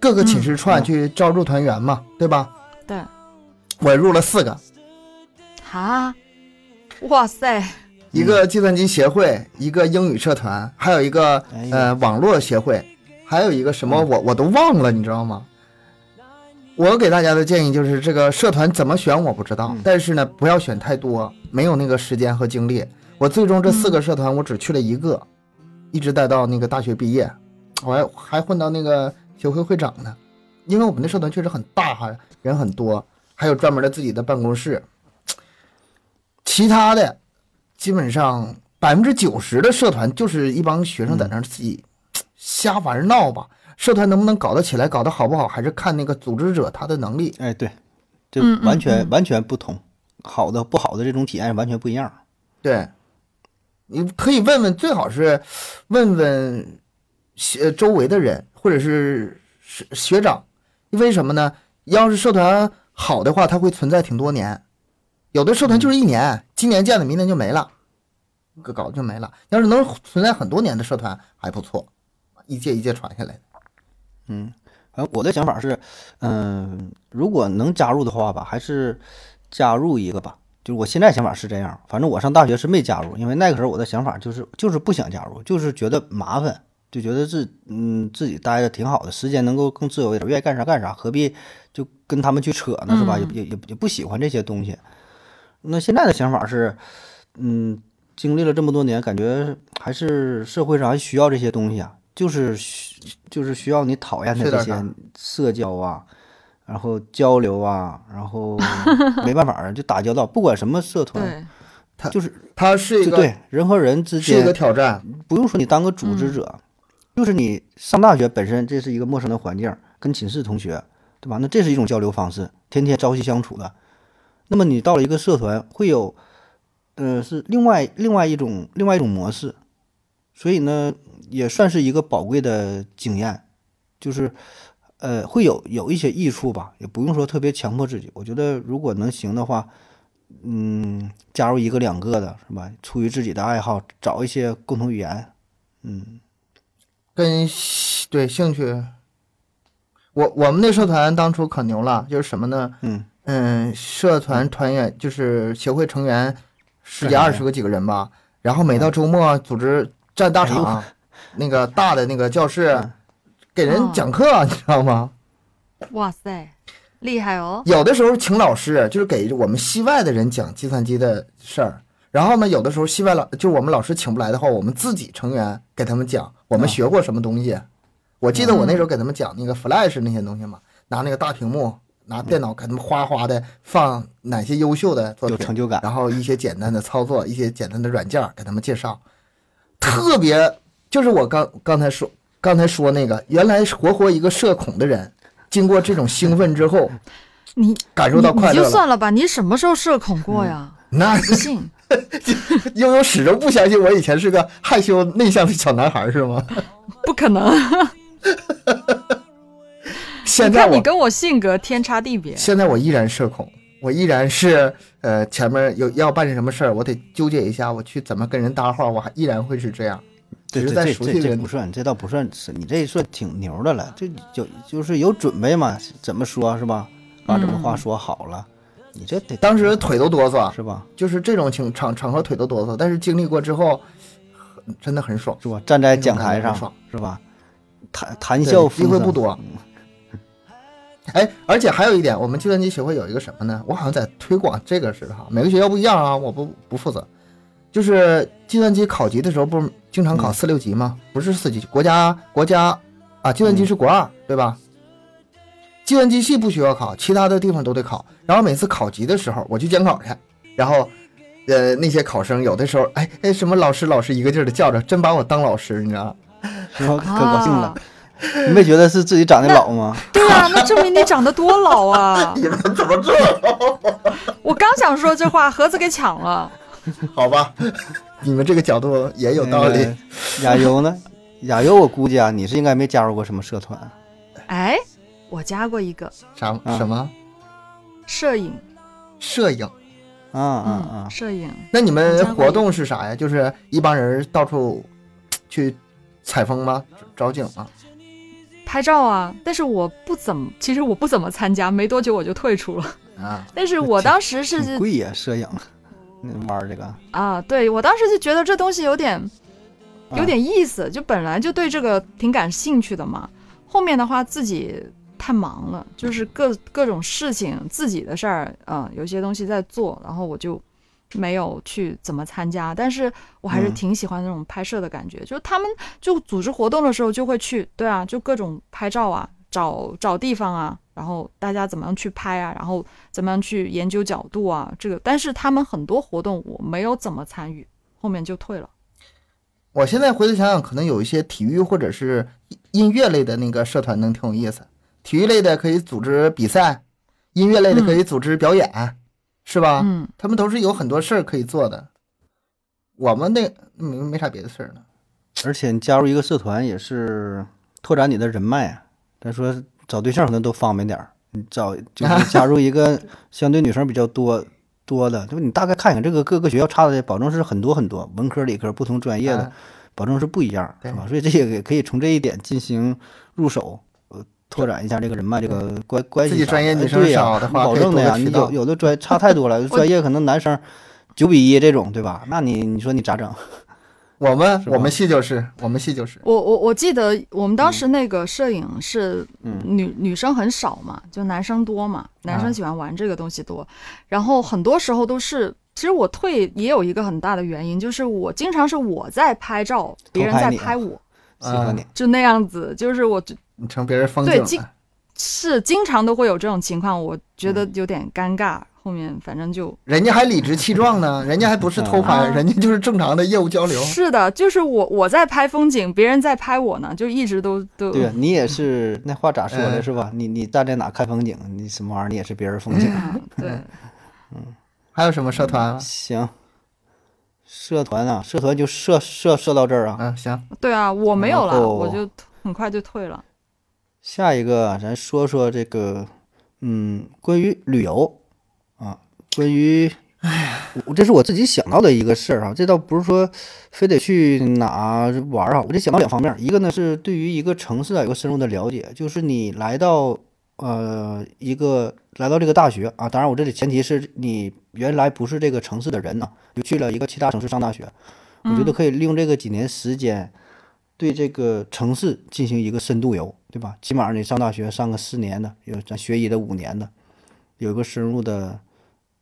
各个寝室串去招入团员嘛，对吧？对，我入了四个，哈，哇塞，一个计算机协会，一个英语社团，还有一个呃网络协会，还有一个什么我我都忘了，你知道吗？我给大家的建议就是，这个社团怎么选我不知道，嗯但是呢，不要选太多，没有那个时间和精力。我最终这四个社团我只去了一个，一直待到那个大学毕业，我还还混到那个协会会长呢。因为我们那社团确实很大哈，人很多，还有专门的自己的办公室。其他的基本上百分之九十的社团就是一帮学生在那儿自己瞎玩闹吧。社团能不能搞得起来，搞得好不好，还是看那个组织者他的能力。哎，对，这完全、嗯完全不同，好的不好的这种体验完全不一样。对，你可以问问，最好是问问学周围的人，或者是学学长，为什么呢？要是社团好的话，它会存在挺多年。有的社团就是一年，今年建的，明年就没了，搞搞就没了。要是能存在很多年的社团还不错，一届一届传下来的。嗯，反正我的想法是，嗯、如果能加入的话吧，还是加入一个吧。就是我现在想法是这样，反正我上大学是没加入，因为那个时候我的想法就是就是不想加入，就是觉得麻烦，就觉得自嗯自己待着挺好的，时间能够更自由一点，愿意干啥干啥，何必就跟他们去扯呢，是吧？也也也也不喜欢这些东西。那现在的想法是，嗯，经历了这么多年，感觉还是社会上还需要这些东西啊，就是需就是需要你讨厌的这些社交啊，然后交流啊，然后 没办法儿就打交道，不管什么社团，他，就是他是一个就对人和人之间是一个，挑战，不用说你当个组织者，就是你上大学本身这是一个陌生的环境，跟寝室同学，对吧？那这是一种交流方式，天天朝夕相处的。那么你到了一个社团，会有，呃，是另外另外一种另外一种模式，所以呢，也算是一个宝贵的经验，就是，呃，会有有一些益处吧，也不用说特别强迫自己。我觉得如果能行的话，嗯，加入一个两个的是吧？出于自己的爱好，找一些共同语言，嗯，跟对兴趣。我我们那社团当初可牛了，就是什么呢？嗯嗯，社团团员就是协会成员十几二十个几个人吧，然后每到周末组织占大场，那个大的那个教室嗯给人讲课，你知道吗？哇塞，厉害哦！有的时候请老师，就是给我们系外的人讲计算机的事儿。然后呢，有的时候系外老就是我们老师请不来的话，我们自己成员给他们讲我们啊学过什么东西。我记得我那时候给他们讲那个 Flash 那些东西嘛，拿那个大屏幕，拿电脑给他们哗哗的放哪些优秀的作品，有成就感。然后一些简单的操作，一些简单的软件给他们介绍，特别就是我刚刚才说刚才说那个，原来是活活一个社恐的人，经过这种兴奋之后，你感受到你你就快乐了。算了吧，你什么时候社恐过呀？那不信，悠悠始终不相信我以前是个害羞内向的小男孩是吗？不可能。现在我你你跟我性格天差地别。现在我依然社恐，我依然是呃前面有要办什么事儿，我得纠结一下，我去怎么跟人搭话，我还依然会是这样。只这这是在这这熟悉人这不算，这倒不算是你这算挺牛的了，这就就是有准备嘛，怎么说是吧？把这个话说好了，你这得当时腿都哆嗦，是吧？就是这种情场场合腿都哆嗦，但是经历过之后，真的很爽。是吧？站在讲台上是吧？谈谈笑风生机会不多。哎，而且还有一点，我们计算机协会有一个什么呢？我好像在推广这个似的哈，每个学校不一样啊，我不不负责。就是计算机考级的时候，不是经常考嗯四六级吗？不是四级，国家国家啊，计算机是国二，对吧？计算机系不需要考，其他的地方都得考。然后每次考级的时候，我去监考去，然后，呃，那些考生有的时候，哎哎，什么老师老师一个劲儿的叫着，真把我当老师，你知道吗？可高兴了啊。你没觉得是自己长得老吗？对啊，那证明你长得多老啊！你们怎么这？我刚想说这话，盒子给抢了。好吧，你们这个角度也有道理。那个亚优呢？亚优，我估计啊，你是应该没加入过什么社团。哎，我加过一个啥啊什么摄影，摄影？啊啊嗯，啊！摄影。那你们活动是啥呀？就是一帮人到处去采风吗？找景吗？拍照啊，但是我不怎么，其实我不怎么参加，没多久我就退出了。啊，但是我当时是挺贵呀，摄影，那玩这个啊，对我当时就觉得这东西有点啊有点意思，就本来就对这个挺感兴趣的嘛。后面的话自己太忙了，就是各各种事情自己的事儿啊、有些东西在做，然后我就没有去怎么参加。但是我还是嗯挺喜欢那种拍摄的感觉，就是他们就组织活动的时候就会去，对啊，就各种拍照啊，找找地方啊，然后大家怎么样去拍啊，然后怎么样去研究角度啊，这个。但是他们很多活动我没有怎么参与，后面就退了。我现在回头想想，可能有一些体育或者是音乐类的那个社团能挺有意思。体育类的可以组织比赛，音乐类的可以组织表演，是吧？嗯，他们都是有很多事儿可以做的。我们那没没啥别的事儿了。而且你加入一个社团也是拓展你的人脉啊。咱说找对象可能都方便点儿，你找就是 加入一个相对女生比较多多的，对吧？你大概看看这个各个学校差的，保证是很多很多，文科、理科不同专业的啊，保证是不一样，对是吧？所以这也可以从这一点进行入手，呃，拓展一下这个人脉，这个关关系。自己专业女生哎对呀少的话保证的呀。你有有的专差太多了，专业可能男生九比一这种，对吧？那你你说你咋整？我们我们系就是我们系就是，我我我记得我们当时那个摄影是嗯女、女生很少嘛，就男生多嘛，男啊生喜欢玩这个东西多，然后很多时候都是。其实我退也有一个很大的原因，就是我经常是我在拍照，别人在拍我，喜欢你，就那样子，就是我就你成别人风对经景了。是经常都会有这种情况，我觉嗯得有点尴尬。后面反正就人家还理直气壮呢，人家还不是偷拍，啊人家就是正常的业务交流。是的，就是我我在拍风景，别人在拍我呢，就一直都都对你也是那话咋说的嗯是吧？你你站在哪看风景，你什么玩意儿你也是别人风景。嗯对。还有什么社团吗？行，社团啊，社团就设设设到这儿啊。嗯，行，对啊，我没有了，我就很快就退了。下一个啊咱说说这个，嗯，关于旅游啊，关于，哎，我这是我自己想到的一个事儿啊，这倒不是说非得去哪玩儿啊，我就想到两方面，一个呢是对于一个城市啊有个深入的了解，就是你来到呃一个来到这个大学啊，当然我这里前提是你原来不是这个城市的人呐、就去了一个其他城市上大学，我觉得可以利用这个几年时间。对这个城市进行一个深度游，对吧？起码你上大学上个四年的，有咱学医的五年的，有一个深入的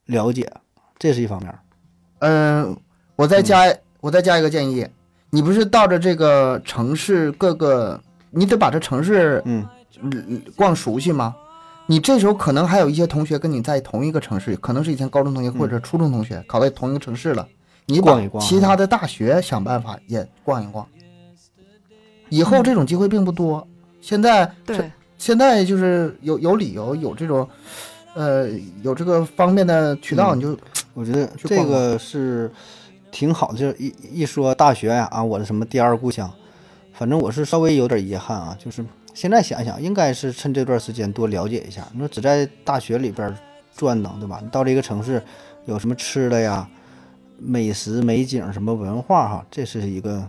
了解，这是一方面。嗯，我再加我再加一个建议，你不是到着这个城市各个，你得把这城市嗯嗯逛熟悉吗？你这时候可能还有一些同学跟你在同一个城市，可能是以前高中同学或者初中同学，考在同一个城市了。你把逛一逛其他的大学想办法也逛一逛。以后这种机会并不多，现在对，现在就是有有理由有这种，呃，有这个方便的渠道，嗯你就我觉得这个是挺好的。就是一一说大学呀啊，我的什么第二故乡，反正我是稍微有点遗憾啊。就是现在想想，应该是趁这段时间多了解一下。你说只在大学里边转腾，对吧？你到这个城市有什么吃的呀、美食、美景、什么文化哈，这是一个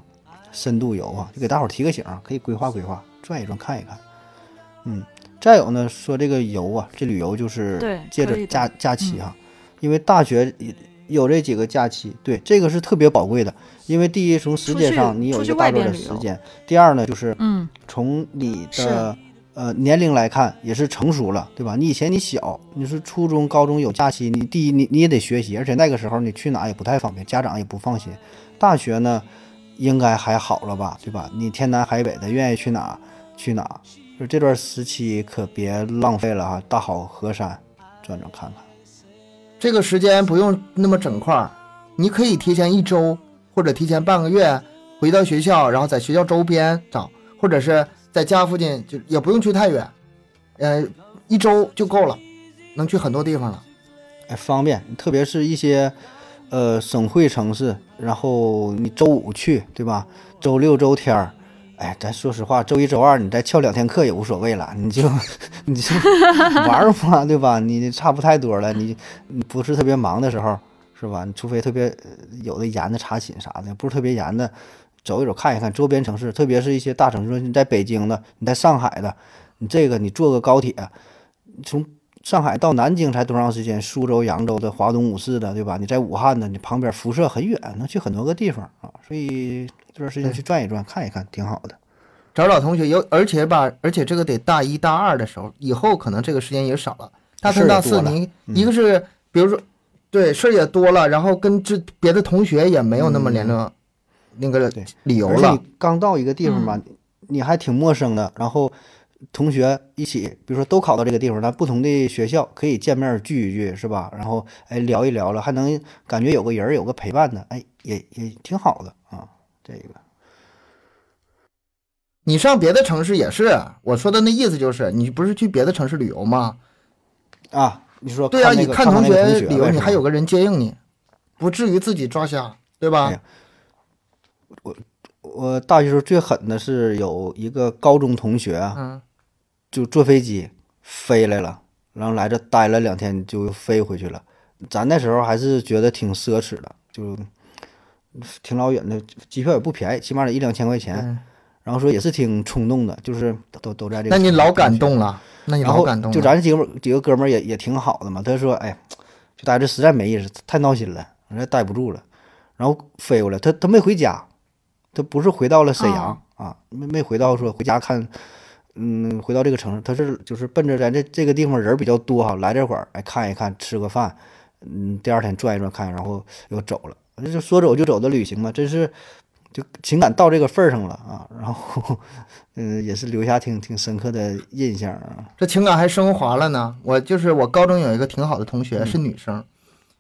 深度游啊，就给大伙儿提个醒啊，可以规划规划，转一转看一看。嗯，再有呢，说这个游啊，这旅游就是对借着假假期哈、因为大学有这几个假期，对这个是特别宝贵的。因为第一，从时间上你有一个大段的时间；第二呢，就是嗯，从你是的呃年龄来看，也是成熟了，对吧？你以前你小，你是初中、高中有假期，你第一你你也得学习，而且那个时候你去哪也不太方便，家长也不放心。大学呢，应该还好了吧，对吧？你天南海北的，愿意去哪去哪。就这段时期可别浪费了哈，大好河山转转看看。这个时间不用那么整块儿，你可以提前一周或者提前半个月回到学校，然后在学校周边找，或者是在家附近，就也不用去太远，呃，一周就够了，能去很多地方了。哎，方便，特别是一些呃省会城市，然后你周五去，对吧？周六周天儿，哎，咱说实话，周一周二你再翘两天课也无所谓了，你就 你就玩嘛，对吧？你差不太多了，你你不是特别忙的时候，是吧？你除非特别有的严的查寝啥的，不是特别严的，走一走看一看周边城市，特别是一些大城市，你在北京的，你在上海的，你这个你坐个高铁，从上海到南京才多长时间？苏州、扬州的、华东五市的，对吧？你在武汉的，你旁边辐射很远，能去很多个地方啊。所以这段时间去转一转，看一看，挺好的。找找同学，有而且吧，而且这个得大一大二的时候，以后可能这个时间也少了。大三大四你一个是比如说，对事儿也多了，然后跟这别的同学也没有那么联络那个对理由了你。刚到一个地方吧，你还挺陌生的，然后同学一起，比如说都考到这个地方，咱不同的学校可以见面聚一聚，是吧？然后哎聊一聊了，还能感觉有个人有个陪伴的，哎，也也挺好的啊。这个你上别的城市也是，我说的那意思就是，你不是去别的城市旅游吗？啊，你说对啊，你看个看他那个学旅游，你还有个人接应你，不至于自己抓瞎，对吧？哎呀我大学时候最狠的是有一个高中同学啊，嗯，就坐飞机飞来了，然后来这待了两天就飞回去了。咱那时候还是觉得挺奢侈的，就挺老远的，机票也不便宜，起码得一两千块钱。嗯然后说也是挺冲动的，就是都都在这个。那你老感动。了，那你老感动了。就咱几个几个哥们儿也也挺好的嘛，他说哎，就待着实在没意思，太闹心了，实在待不住了，然后飞过来，他他没回家，他不是回到了沈阳、啊，没没回到说回家看，嗯，回到这个城市，他是就是奔着咱这这个地方人比较多哈，来这会儿哎看一看，吃个饭，嗯，第二天转一转看，然后又走了，这就说走就走的旅行嘛，真是就情感到这个份儿上了啊，然后嗯也是留下挺挺深刻的印象啊，这情感还升华了呢。我就是我高中有一个挺好的同学是女生，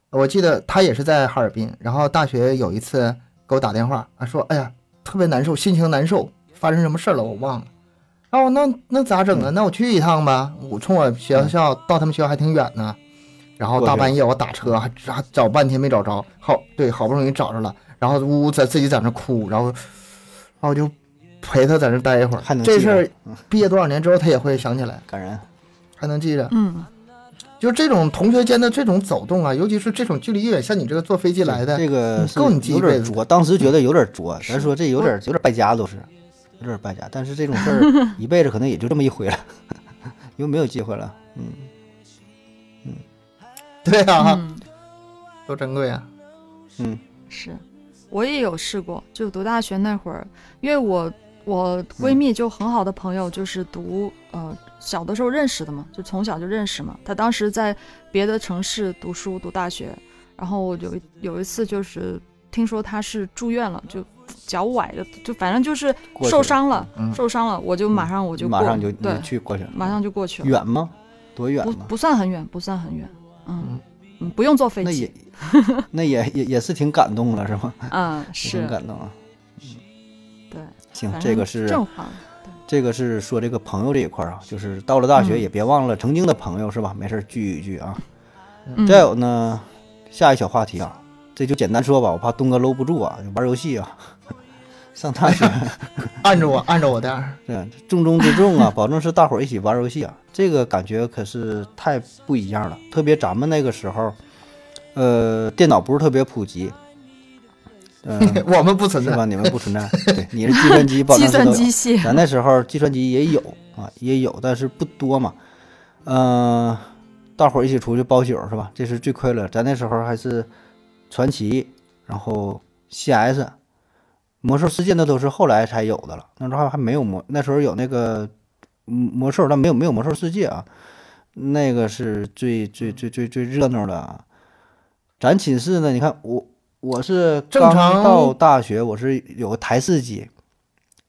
我记得她也是在哈尔滨，然后大学有一次给我打电话，啊说哎呀特别难受，心情难受，发生什么事儿了我忘了。哦，那那咋整啊？那我去一趟吧。我从我学校到他们学校还挺远呢，然后大半夜我打车还还找半天没找着，好对，好不容易找着了，然后呜呜在自己在那哭，然后然后我就陪他在那待一会儿还。能这事儿毕业多少年之后他也会想起来。感人。还能记着，嗯，就这种同学间的这种走动啊，尤其是这种距离越远，像你这个坐飞机来的，这个是够你记一辈当时觉得有点作，咱说这有点有点败家都是，有点败家。但是这种事儿 一辈子可能也就这么一回了，因为没有机会了。嗯，对啊，嗯多珍贵啊！嗯是，我也有试过，就读大学那会儿，因为我我闺蜜就很好的朋友，就是读呃小的时候认识的嘛，就从小就认识嘛。她当时在别的城市读书读大学，然后我有有一次就是听说她是住院了，就脚崴的，就反正就是受伤了，嗯受伤了，我就马上我就过马上就对，去过去了，马上就过去了，远吗？多远不？不算很远，不算很远，嗯嗯，不用坐飞机那也，那也也也是挺感动了，是吗？嗯是挺，感动啊。对，行，这个是正话，这个是说这个朋友这一块啊，就是到了大学嗯也别忘了曾经的朋友，是吧？没事聚一聚啊。嗯再有呢，下一小话题啊，这就简单说吧，我怕东哥搂不住啊，玩游戏啊。上大学 按着我，按着我点儿，是重中之重啊，保证是大伙儿一起玩游戏啊，这个感觉可是太不一样了。特别咱们那个时候，呃，电脑不是特别普及，嗯、我们不存在。是吧？你们不存在，对，你是计算机，保计算机系，咱那时候计算机也有啊，也有，但是不多嘛。嗯、大伙儿一起出去包宿是吧？这是最快乐。咱那时候还是传奇，然后 CS、魔兽世界那都是后来才有的了。那时候还没有魔，那时候有那个魔兽，但没有没有魔兽世界啊。那个是最最最最最热闹的啊。咱寝室呢，你看我我是刚正常到大学，我是有个台式机，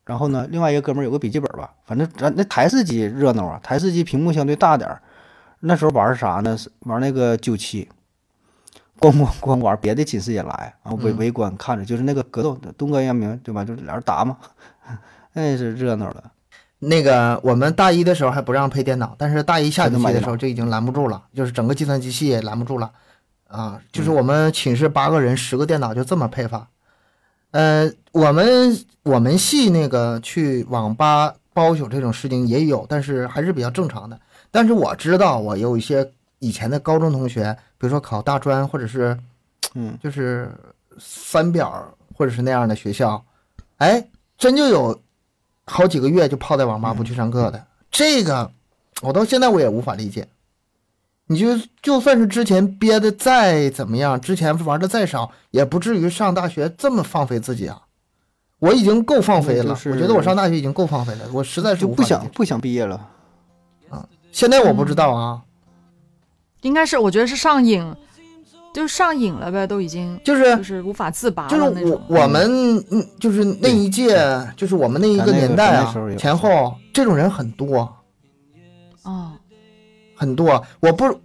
然后呢，另外一个哥们儿有个笔记本吧，反正咱那台式机热闹啊，台式机屏幕相对大点儿。那时候玩啥呢？玩那个九七，光光光玩，别的寝室也来，然后围嗯围观看着，就是那个格斗，东哥应该明白对吧？就是俩人打嘛，那是热闹了。那个我们大一的时候还不让配电脑，但是大一下学期的时候就已经拦不住了，就是整个计算机系也拦不住了啊！就是嗯我们寝室八个人，十个电脑就这么配法。呃，我们我们系那个去网吧包宿这种事情也有，但是还是比较正常的。但是我知道，我有一些以前的高中同学，比如说考大专或者是嗯，就是三表或者是那样的学校，哎，真就有好几个月就泡在网吧不去上课的，这个我到现在我也无法理解。你就就算是之前憋的再怎么样，之前玩的再少，也不至于上大学这么放飞自己啊！我已经够放飞了，就是我觉得我上大学已经够放飞了，我实在是就不。想不想毕业了啊。现在我不知道啊，应该是我觉得是上瘾，就是上瘾了呗，都已经就是就是无法自拔就是了那种。我我们嗯，就是那一届，就是我们那一个年代啊前后这种人很多哦，很多。我不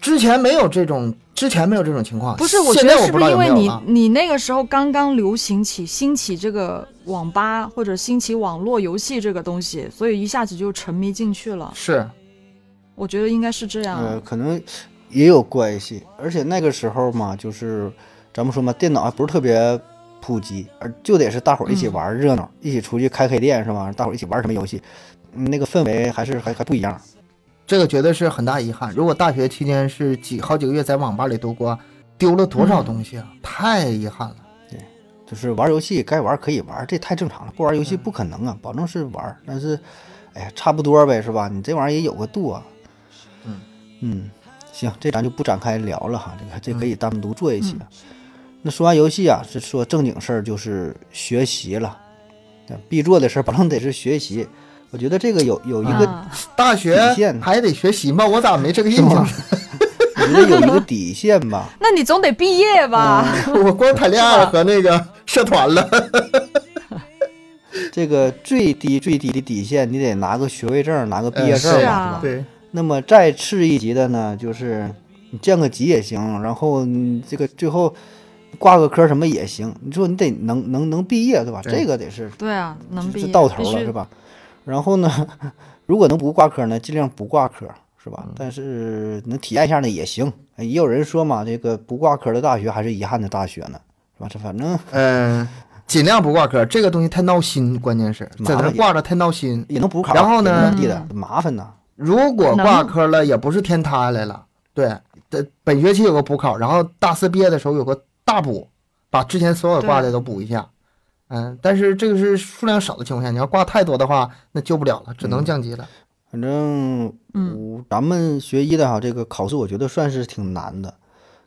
之前没有这种，之前没有这种情况。不是，我觉现在我不知道得是不是因为有有了你你那个时候刚刚流行起兴起这个网吧或者兴起网络游戏这个东西，所以一下子就沉迷进去了。是我觉得应该是这样。呃，可能也有关系，而且那个时候嘛，就是咱们说嘛，电脑还不是特别普及，而就得是大伙儿一起玩热闹，一起出去开黑店是吧？大伙儿一起玩什么游戏，嗯那个氛围还是还还不一样。这个绝对是很大遗憾。如果大学期间是几好几个月在网吧里度过，丢了多少东西啊！太遗憾了。对就是玩游戏该玩可以玩，这太正常了。不玩游戏不可能啊，保证是玩，但是，哎呀，差不多呗，是吧？你这玩意儿也有个度啊。嗯嗯，行，这咱就不展开聊了哈，这个这可以单独做一期啊。那说完游戏啊，是说正经事儿，就是学习了。必做的事儿，不能得是学习。我觉得这个有有一个，啊大学底线还得学习吗？我咋没这个印象？我觉得有一个底线吧。那你总得毕业吧？我光谈恋爱和那个社团了。这个最低最低的底线，你得拿个学位证，拿个毕业证吧，呃是啊是吧？对，那么再次一级的呢，就是你降个级也行，然后你这个最后挂个科什么也行。你说你得能能能毕业对吧？这个得是对啊，能毕业是到头了是吧？然后呢，如果能不挂科呢，尽量不挂科是嗯吧？但是能体验一下呢也行。哎也有人说嘛，这个不挂科的大学还是遗憾的大学呢，是吧？这反正嗯，尽量不挂科，这个东西太闹心，关键是在那挂着太闹心。也能补考，然后呢麻烦呐。如果挂科了，也不是天塌下来了。对，的本学期有个补考，然后大四毕业的时候有个大补，把之前所有挂的都补一下。嗯，但是这个是数量少的情况下，你要挂太多的话，那救不了了，只能降级了。反正，嗯咱们学医的哈，这个考试我觉得算是挺难的，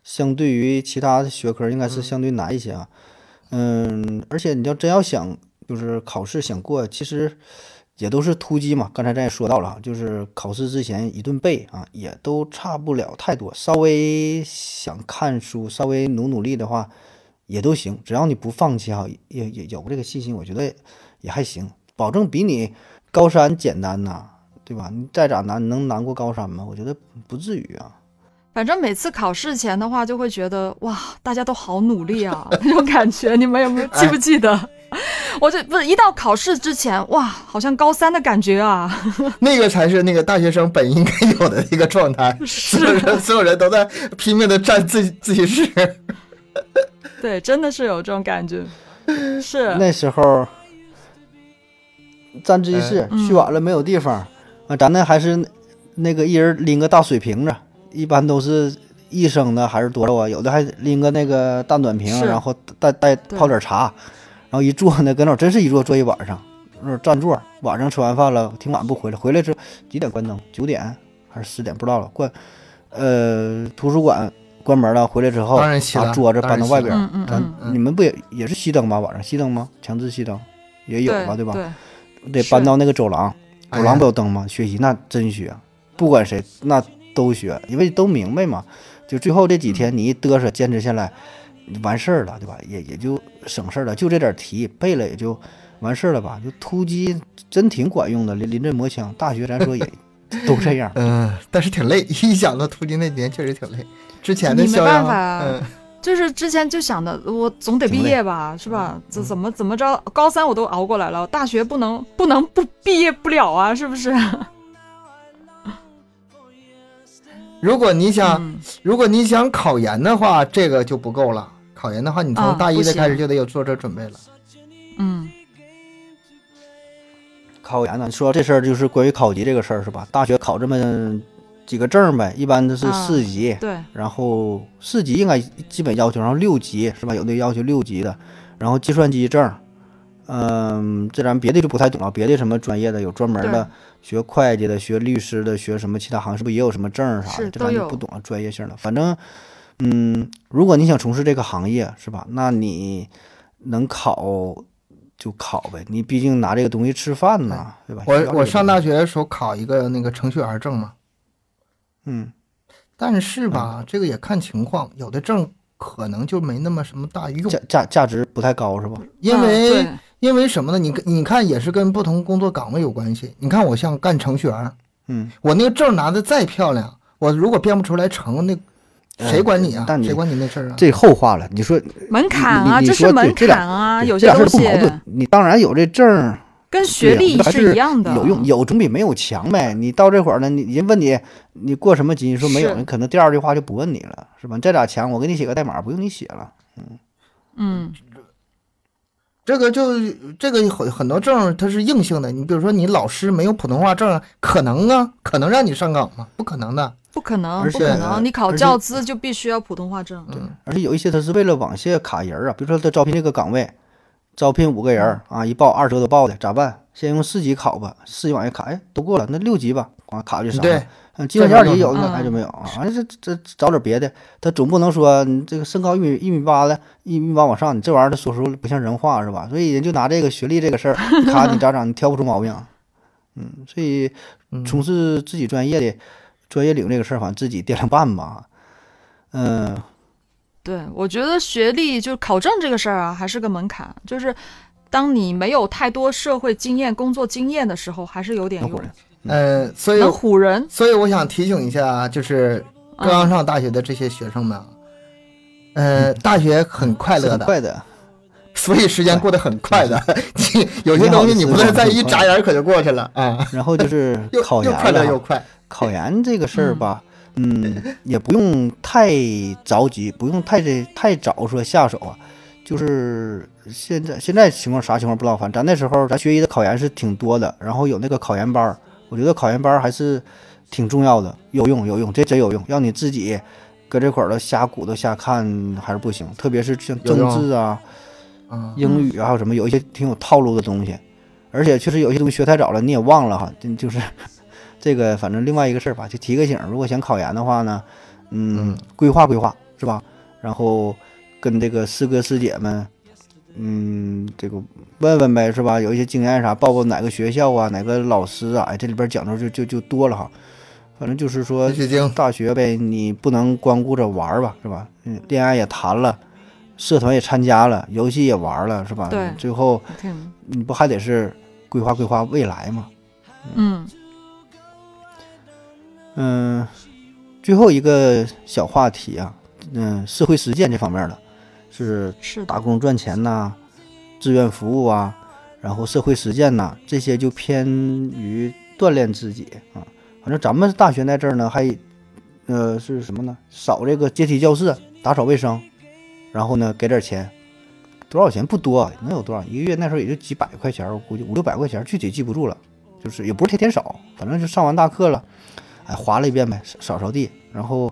相对于其他的学科应该是相对难一些啊。嗯，而且你要真要想就是考试想过，其实也都是突击嘛。刚才咱也说到了，就是考试之前一顿背啊，也都差不了太多。稍微想看书，稍微努努力的话，也都行。只要你不放弃哈，也也有这个信心，我觉得也还行，保证比你高山简单呐。对吧？你再咋难，能难过高山吗？我觉得不至于啊。反正每次考试前的话，就会觉得哇，大家都好努力啊，那种感觉，你们有没有记不记得？我这不是一到考试之前，哇，好像高三的感觉啊！那个才是那个大学生本应该有的一个状态。所有人，所有人都在拼命的占自自习室。对，真的是有这种感觉。是，那时候占自习室嗯去晚了没有地方，啊，咱那还是那个一人拎个大水瓶子，一般都是一升的还是多少啊？有的还拎个那个大暖瓶，然后带带泡点茶，然后一坐呢，搁那儿真是一坐坐一晚上，那儿占座。晚上吃完饭了，挺晚不回来，回来之后几点关灯？九点还是十点？不知道了。关，呃，图书馆关门了，回来之后当然熄了把桌子搬到外边儿。嗯嗯咱你们不也也是熄灯吗？晚上熄灯吗？强制熄灯也有吧，吧？对对，得搬到那个走廊，哎走廊不有灯吗？学习那真学，不管谁那都学，因为都明白嘛。就最后这几天你一嘚瑟坚持下来，完事儿了，对吧？也也就省事儿了，就这点题背了也就完事儿了吧？就突击真挺管用的，临临阵磨枪。大学咱说也 都这样，嗯，但是挺累，一想到突击那几年确实挺累。之前的你没，办法嗯，就是之前就想的，我总得毕业吧，是吧？怎怎么怎么着，高三我都熬过来了，大学不能不能不毕业不了啊，是不是？如果你想，嗯如果你想考研的话，这个就不够了。考研的话，你从啊大一的开始就得有做这准备了。嗯，考研呢，说这事儿就是关于考级这个事儿是吧？大学考这么几个证儿呗，一般都是啊四级，对，然后四级应该基本要求，然后六级是吧？有的要求六级的，然后计算机证，嗯，这咱别的就不太懂了，别的什么专业的有专门对的学会计的、学律师的、学什么其他行，是不是也有什么证儿啥的？这是都有咱就不懂了，专业性的。反正，嗯，如果你想从事这个行业是吧？那你能考就考呗，你毕竟拿这个东西吃饭呢，对吧？我我上大学的时候考一个那个程序员证嘛，嗯但是吧，这个也看情况，有的证可能就没那么什么大用价，价价值不太高是吧？因为、因为什么呢？你你看也是跟不同工作岗位有关系。你看我像干程序员，嗯，我那个证拿的再漂亮，我如果编不出来程，那谁管你啊？但你谁管你那事儿啊？这后话了，你说门槛啊，你你这是门槛啊，有些东西事不矛盾。你当然有这证儿，跟学历是一样的，有用，有总比没有强呗。你到这会儿呢，你人问你你过什么级，你说没有，是你可能第二句话就不问你了，是吧？你这俩强，我给你写个代码，不用你写了。嗯，这个就这个很很多证它是硬性的，你比如说你老师没有普通话证，可能啊，可能让你上岗吗？不可能的。不可能，而且不可能，你考教资就必须要普通话证，对，而且有一些他是为了往下卡人儿啊，比如说他招聘这个岗位，招聘五个人儿啊，一报二十个都报的，咋办？先用四级考吧，四级往下卡，哎，都过了，那六级吧，啊卡就上了。对，嗯，计算机二级有那，就没有啊。这这找点别的，他总不能说你这个身高一米一米八的，一米八往上，你这玩意儿他说出不像人话是吧？所以人就拿这个学历这个事儿 卡你咋整？你挑不出毛病。嗯，所以从事自己专业的专业领这个事儿，反正自己掂量办吧。嗯，对，我觉得学历就是考证这个事儿啊，还是个门槛，就是当你没有太多社会经验、工作经验的时候，还是有点用能唬人，。呃，所以能唬人。所以我想提醒一下，就是刚刚上大学的这些学生们啊，呃，大学很快乐的，很快的。所以时间过得很快的。你有些东西你不能在一眨眼可就过去了啊，然后就是 又考又研了哈，快乐又快。考研这个事儿吧，嗯，也不用太着急，不用太这太早说下手啊。就是现在现在情况啥情况不知道，反正咱那时候咱学医的考研是挺多的，然后有那个考研班儿，我觉得考研班儿还是挺重要的，有用有用，这真有用。让你自己搁这块儿的瞎鼓捣瞎看还是不行，特别是像政治啊、嗯，英语啊，还有什么有一些挺有套路的东西，而且确实有些东西学太早了，你也忘了哈，就 就是 这个，反正另外一个事儿吧，就提个醒儿，如果想考研的话呢，嗯，规划规划是吧？然后跟这个师哥师姐们，嗯，这个问问呗是吧？有一些经验啥，报报哪个学校啊，哪个老师啊，哎，这里边讲究就就就多了哈。反正就是说大学呗，你不能光顾着玩儿吧，是吧？嗯，恋爱也谈了，社团也参加了，游戏也玩了，是吧？对最后，你不还得是规划规划未来吗？嗯嗯，最后一个小话题啊，嗯，社会实践这方面的，是是打，工赚钱呐、志愿服务啊，然后社会实践呐、这些就偏于锻炼自己啊。反正咱们大学在这儿呢，还呃是什么呢？扫这个阶梯教室，打扫卫生，然后呢给点钱，多少钱不多，能有多少？一个月那时候也就几百块钱，我估计五六百块钱，具体记不住了。就是也不是天天扫，反正就上完大课了，哎，划了一遍呗，扫扫扫地，然后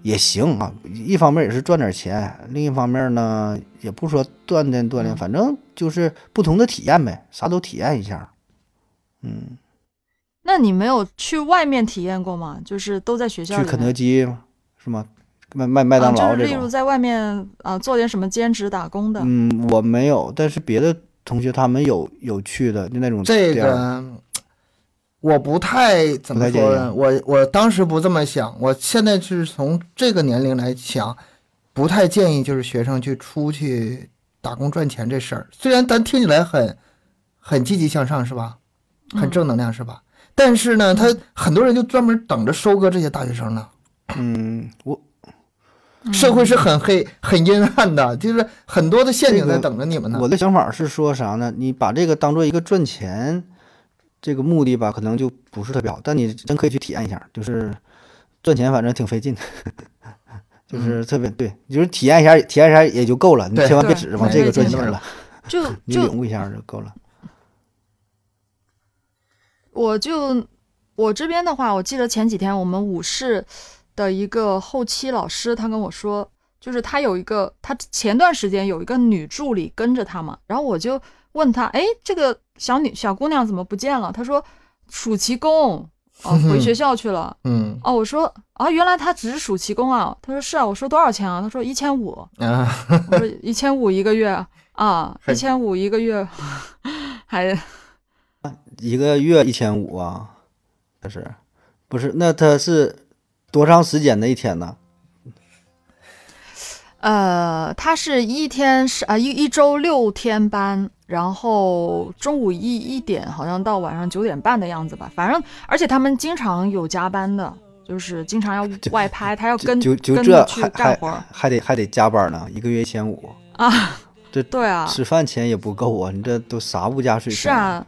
也行啊。一方面也是赚点钱，另一方面呢，也不说锻炼锻炼，反正就是不同的体验呗，啥都体验一下。嗯，那你没有去外面体验过吗？就是都在学校里。去肯德基是吗？卖卖麦当劳啊、就这种，是例如在外面啊、做点什么兼职打工的。嗯，我没有，但是别的同学他们有有去的，就那种这个我不太怎么说呢，我我当时不这么想，我现在是从这个年龄来想，不太建议就是学生去出去打工赚钱这事儿。虽然咱听起来很很积极向上是吧，很正能量是吧？但是呢，他很多人就专门等着收割这些大学生呢。嗯，我社会是很黑、很阴暗的，就是很多的陷阱在等着你们呢。我的想法是说啥呢？你把这个当做一个赚钱这个目的吧，可能就不是特别好。但你真可以去体验一下，就是赚钱，反正挺费劲的，就是特别对，你就是体验一下，体验一下也就够了。你千万别指着往这个赚钱了，就 你就领悟一下就够了。我就我这边的话，我记得前几天我们武室的一个后期老师，他跟我说，就是他有一个，他前段时间有一个女助理跟着他嘛，然后我就问他，哎，这个小女小姑娘怎么不见了？他说暑期工，哦，回学校去了。嗯哦，我说啊，原来她只是暑期工啊。他说是啊，我说多少钱啊？他说一千五。啊，我说一千五一个月啊，一千五一个月，还一个月一千五啊，他是不是？那他是多长时间的一天呢？呃，他是一天是啊一一周六天班，然后中午一一点好像到晚上九点半的样子吧，反正而且他们经常有加班的，就是经常要外拍，他要跟就就这还还还得还得加班呢，一个月一千五，啊，这对啊，吃饭钱也不够啊！你这都啥物价水平？是啊，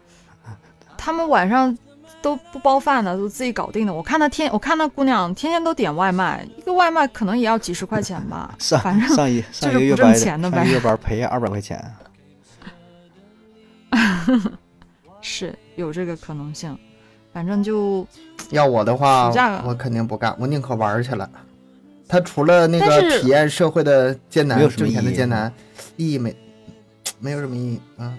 他们晚上都不包饭的，都自己搞定的。我看那天，我看那姑娘天天都点外卖，一个外卖可能也要几十块钱吧上反正上一上一 就是不挣个月班钱的呗上一个月班赔二百块钱，是有这个可能性。反正就 要我的话暑假，我肯定不干，我宁可玩儿去了。他除了那个体验社会的艰难没有，什么挣钱的意义艰难，意义没没有什么意义。嗯，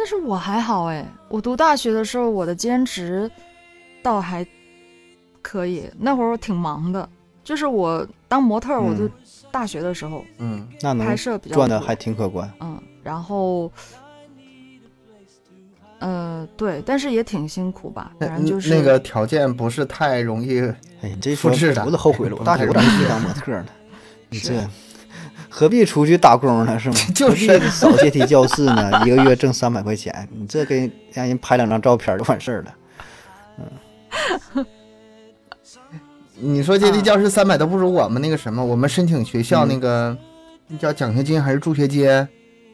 但是我还好哎，我读大学的时候，我的兼职倒还可以，那会儿我挺忙的。就是我当模特，我就嗯大学的时候嗯，那能拍摄比较多赚的还挺可观。嗯，然后，呃，对，但是也挺辛苦吧，反正就是那个条件不是太容易。哎，你这说复制的犊子后悔了，我大学 我咋没去当模特呢？你是这何必出去打工呢？是吗？就是扫阶梯教室呢？一个月挣三百块钱，你这给让人拍两张照片就完事儿了。嗯你说阶梯啊教室三百都不如我们那个什么，我们申请学校嗯那个、那叫奖学金还是助学金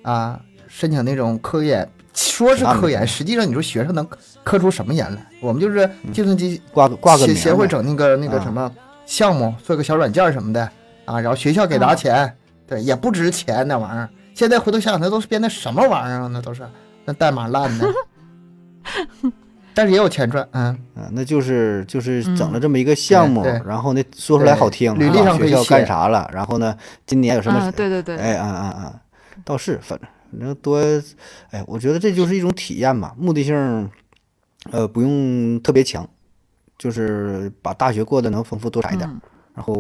啊？申请那种科研，说是科研，实际上你说学生能科出什么研来？我们就是计算机挂个挂个协协会整那个那个啊什么项目，做个小软件什么的啊，然后学校给拿啊钱，对，也不值钱那玩意儿。现在回头想想，那都是编的什么玩意儿啊？那都是那代码烂的，但是也有钱赚，嗯，啊，那就是就是嗯整了这么一个项目，然后那说出来好听，对履历啊学校干啥了，然后呢今年有什么嗯，对对对，哎，嗯嗯嗯，倒是，反正多，哎，我觉得这就是一种体验吧，目的性，呃，不用特别强，就是把大学过得能丰富多彩一点，嗯。然后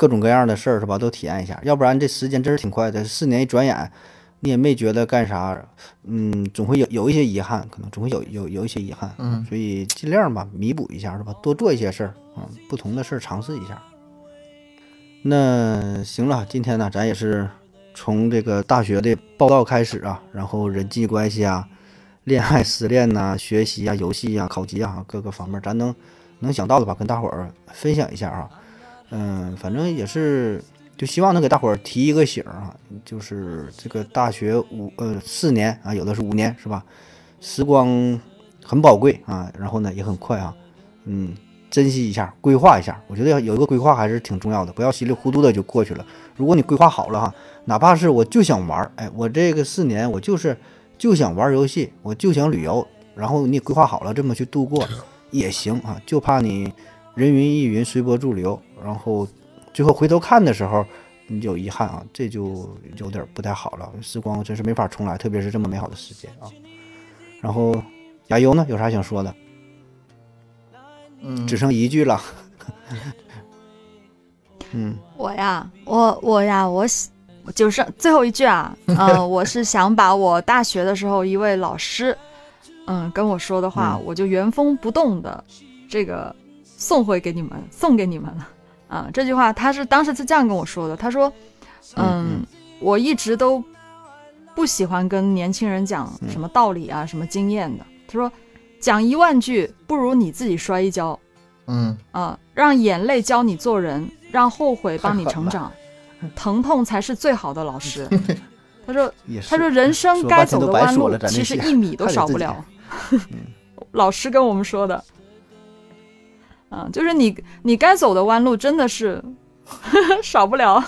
各种各样的事儿是吧，都体验一下，要不然这时间真是挺快的，四年一转眼，你也没觉得干啥，嗯，总会有有一些遗憾，可能总会有有有一些遗憾，嗯所以尽量吧，弥补一下是吧，多做一些事儿，嗯，不同的事儿尝试一下。那行了，今天呢，咱也是从这个大学的报道开始啊，然后人际关系啊、恋爱、失恋呐、学习啊、游戏啊、考级啊各个方面，咱能能想到的吧，跟大伙儿分享一下啊。嗯，反正也是，就希望能给大伙儿提一个醒儿啊，就是这个大学五呃四年啊，有的是五年是吧？时光很宝贵啊，然后呢也很快啊，嗯，珍惜一下，规划一下。我觉得要有一个规划还是挺重要的，不要稀里糊涂的就过去了。如果你规划好了哈，哪怕是我就想玩儿，哎，我这个四年我就是就想玩儿游戏，我就想旅游，然后你规划好了这么去度过也行啊，就怕你人云亦云，随波逐流，然后最后回头看的时候。你有遗憾啊，这就有点不太好了。时光真是没法重来，特别是这么美好的时间啊。然后亚优呢，有啥想说的？嗯，只剩一句了。嗯，我呀，我我呀，我喜就是最后一句啊，呃，我是想把我大学的时候一位老师，嗯，跟我说的话，嗯我就原封不动的这个送回给你们，送给你们了。啊，这句话他是当时是这样跟我说的，他说，嗯嗯，我一直都不喜欢跟年轻人讲嗯什么道理啊、什么经验的。他说，讲一万句不如你自己摔一跤。嗯，啊，让眼泪教你做人，让后悔帮你成长，疼痛才是最好的老师。他说，他说人生该走的弯路其实一米都少不了。老师跟我们说的，啊，就是你你该走的弯路真的是 少不了。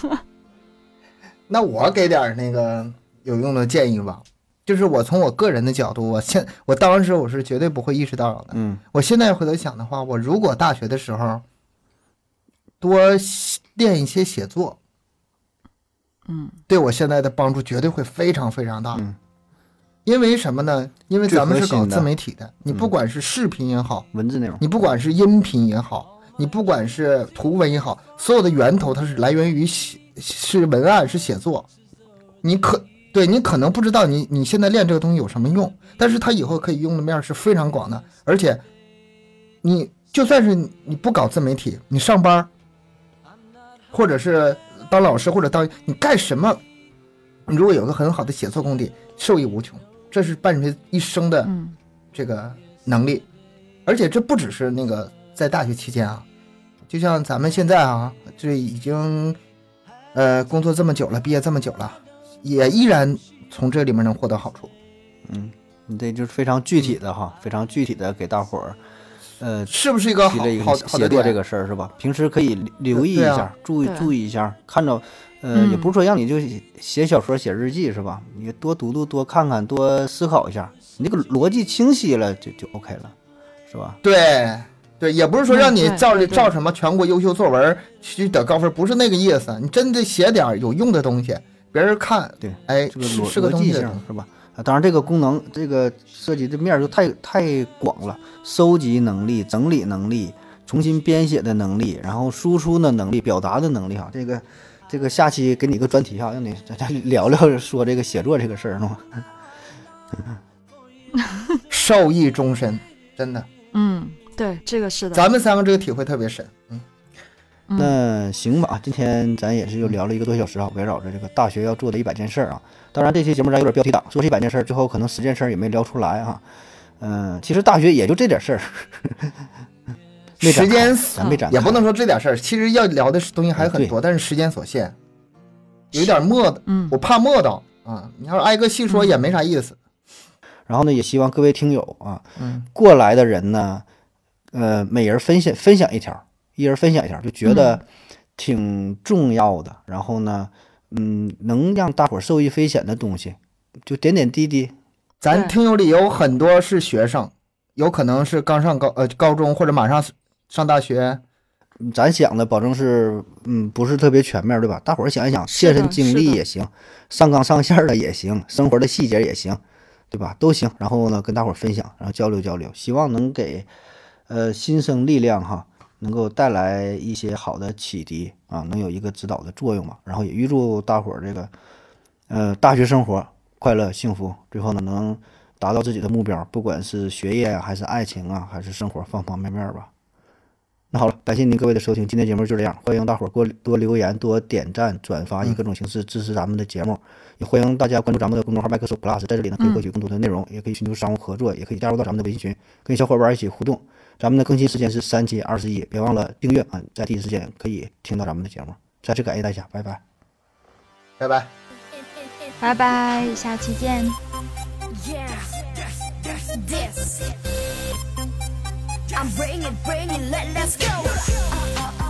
那我给点那个有用的建议吧，就是我从我个人的角度，我现我当时我是绝对不会意识到的。嗯我现在回头想的话，我如果大学的时候多练一些写作，嗯，对我现在的帮助绝对会非常非常大。嗯因为什么呢？因为咱们是搞自媒体的，你不管是视频也好，文字内容，你不管是音频也好，你不管是图文也好，所有的源头它是来源于写是文案是写作。你可对你可能不知道你你现在练这个东西有什么用，但是它以后可以用的面是非常广的，而且你就算是你不搞自媒体，你上班，或者是当老师或者当你干什么，你如果有个很好的写作功底，受益无穷，这是伴随一生的嗯这个能力，而且这不只是那个在大学期间啊，就像咱们现在啊，这已经呃工作这么久了，毕业这么久了，也依然从这里面能获得好处。嗯你这就是非常具体的哈，非常具体的给大伙儿，呃，是不是一个好好好的点？写作这个事儿是吧？平时可以留留意一下，注意注意一下，看着，呃，嗯也不是说让你就写小说、写日记是吧？你多读读、多看看、多思考一下，你这个逻辑清晰了，就就 OK 了，是吧？对对，也不是说让你照照什么全国优秀作文去得高分，不是那个意思。你真得写点有用的东西，别人看，对，哎，这个是是个逻逻辑东西的东西。性是吧？啊，当然这个功能这个涉及的面就太太广了，收集能力、整理能力、重新编写的能力，然后输出的能力、表达的能力哈，这个这个下期给你一个专题哈，让你咱咱聊聊说这个写作这个事儿是吧？受益终身，真的。嗯，对，这个是的。咱们三个这个体会特别深。嗯，嗯那行吧，今天咱也是又聊了一个多小时啊，围绕着这个大学要做的一百件事儿啊。当然，这期节目咱有点标题党，做这一百件事儿，最后可能十件事儿也没聊出来啊。嗯、其实大学也就这点事儿，没展时间开咱没展开，也不能说这点事儿，其实要聊的东西还很多，但是时间所限，有点磨，嗯我怕磨叨啊。你要是挨个细说也没啥意思。然后呢，也希望各位听友啊，嗯，过来的人呢，呃，每人分享分享一条，一人分享一条，就觉得挺重要的。然后呢，嗯，能让大伙儿受益匪浅的东西，就点点滴滴。咱听友里有很多是学生，有可能是刚上高呃高中或者马上上大学。咱想的保证是，嗯，不是特别全面，对吧？大伙儿想一想，切身经历也行，上纲上线的也行，生活的细节也行，对吧？都行。然后呢，跟大伙儿分享，然后交流交流，希望能给呃新生力量哈，能够带来一些好的启迪啊，能有一个指导的作用嘛。然后也预祝大伙儿这个呃大学生活快乐幸福，最后呢能达到自己的目标，不管是学业啊，还是爱情啊，还是生活方方面面吧。那好了，感谢您各位的收听，今天节目就这样，欢迎大伙儿多多留言、多点赞、转发，以各种形式支持咱们的节目。也欢迎大家关注咱们的公众号麦克手 Plus，在这里呢可以获取更多的内容，也可以寻求商务合作，也可以加入到咱们的微信群，跟小伙伴儿一起互动。咱们的更新时间是三七二十一，别忘了订阅啊，在第一时间可以听到咱们的节目。再次感谢大家，拜拜。拜拜。拜拜，下期见。Yeah. I'm bringing, bringing, let, let's go. Uh, uh, uh.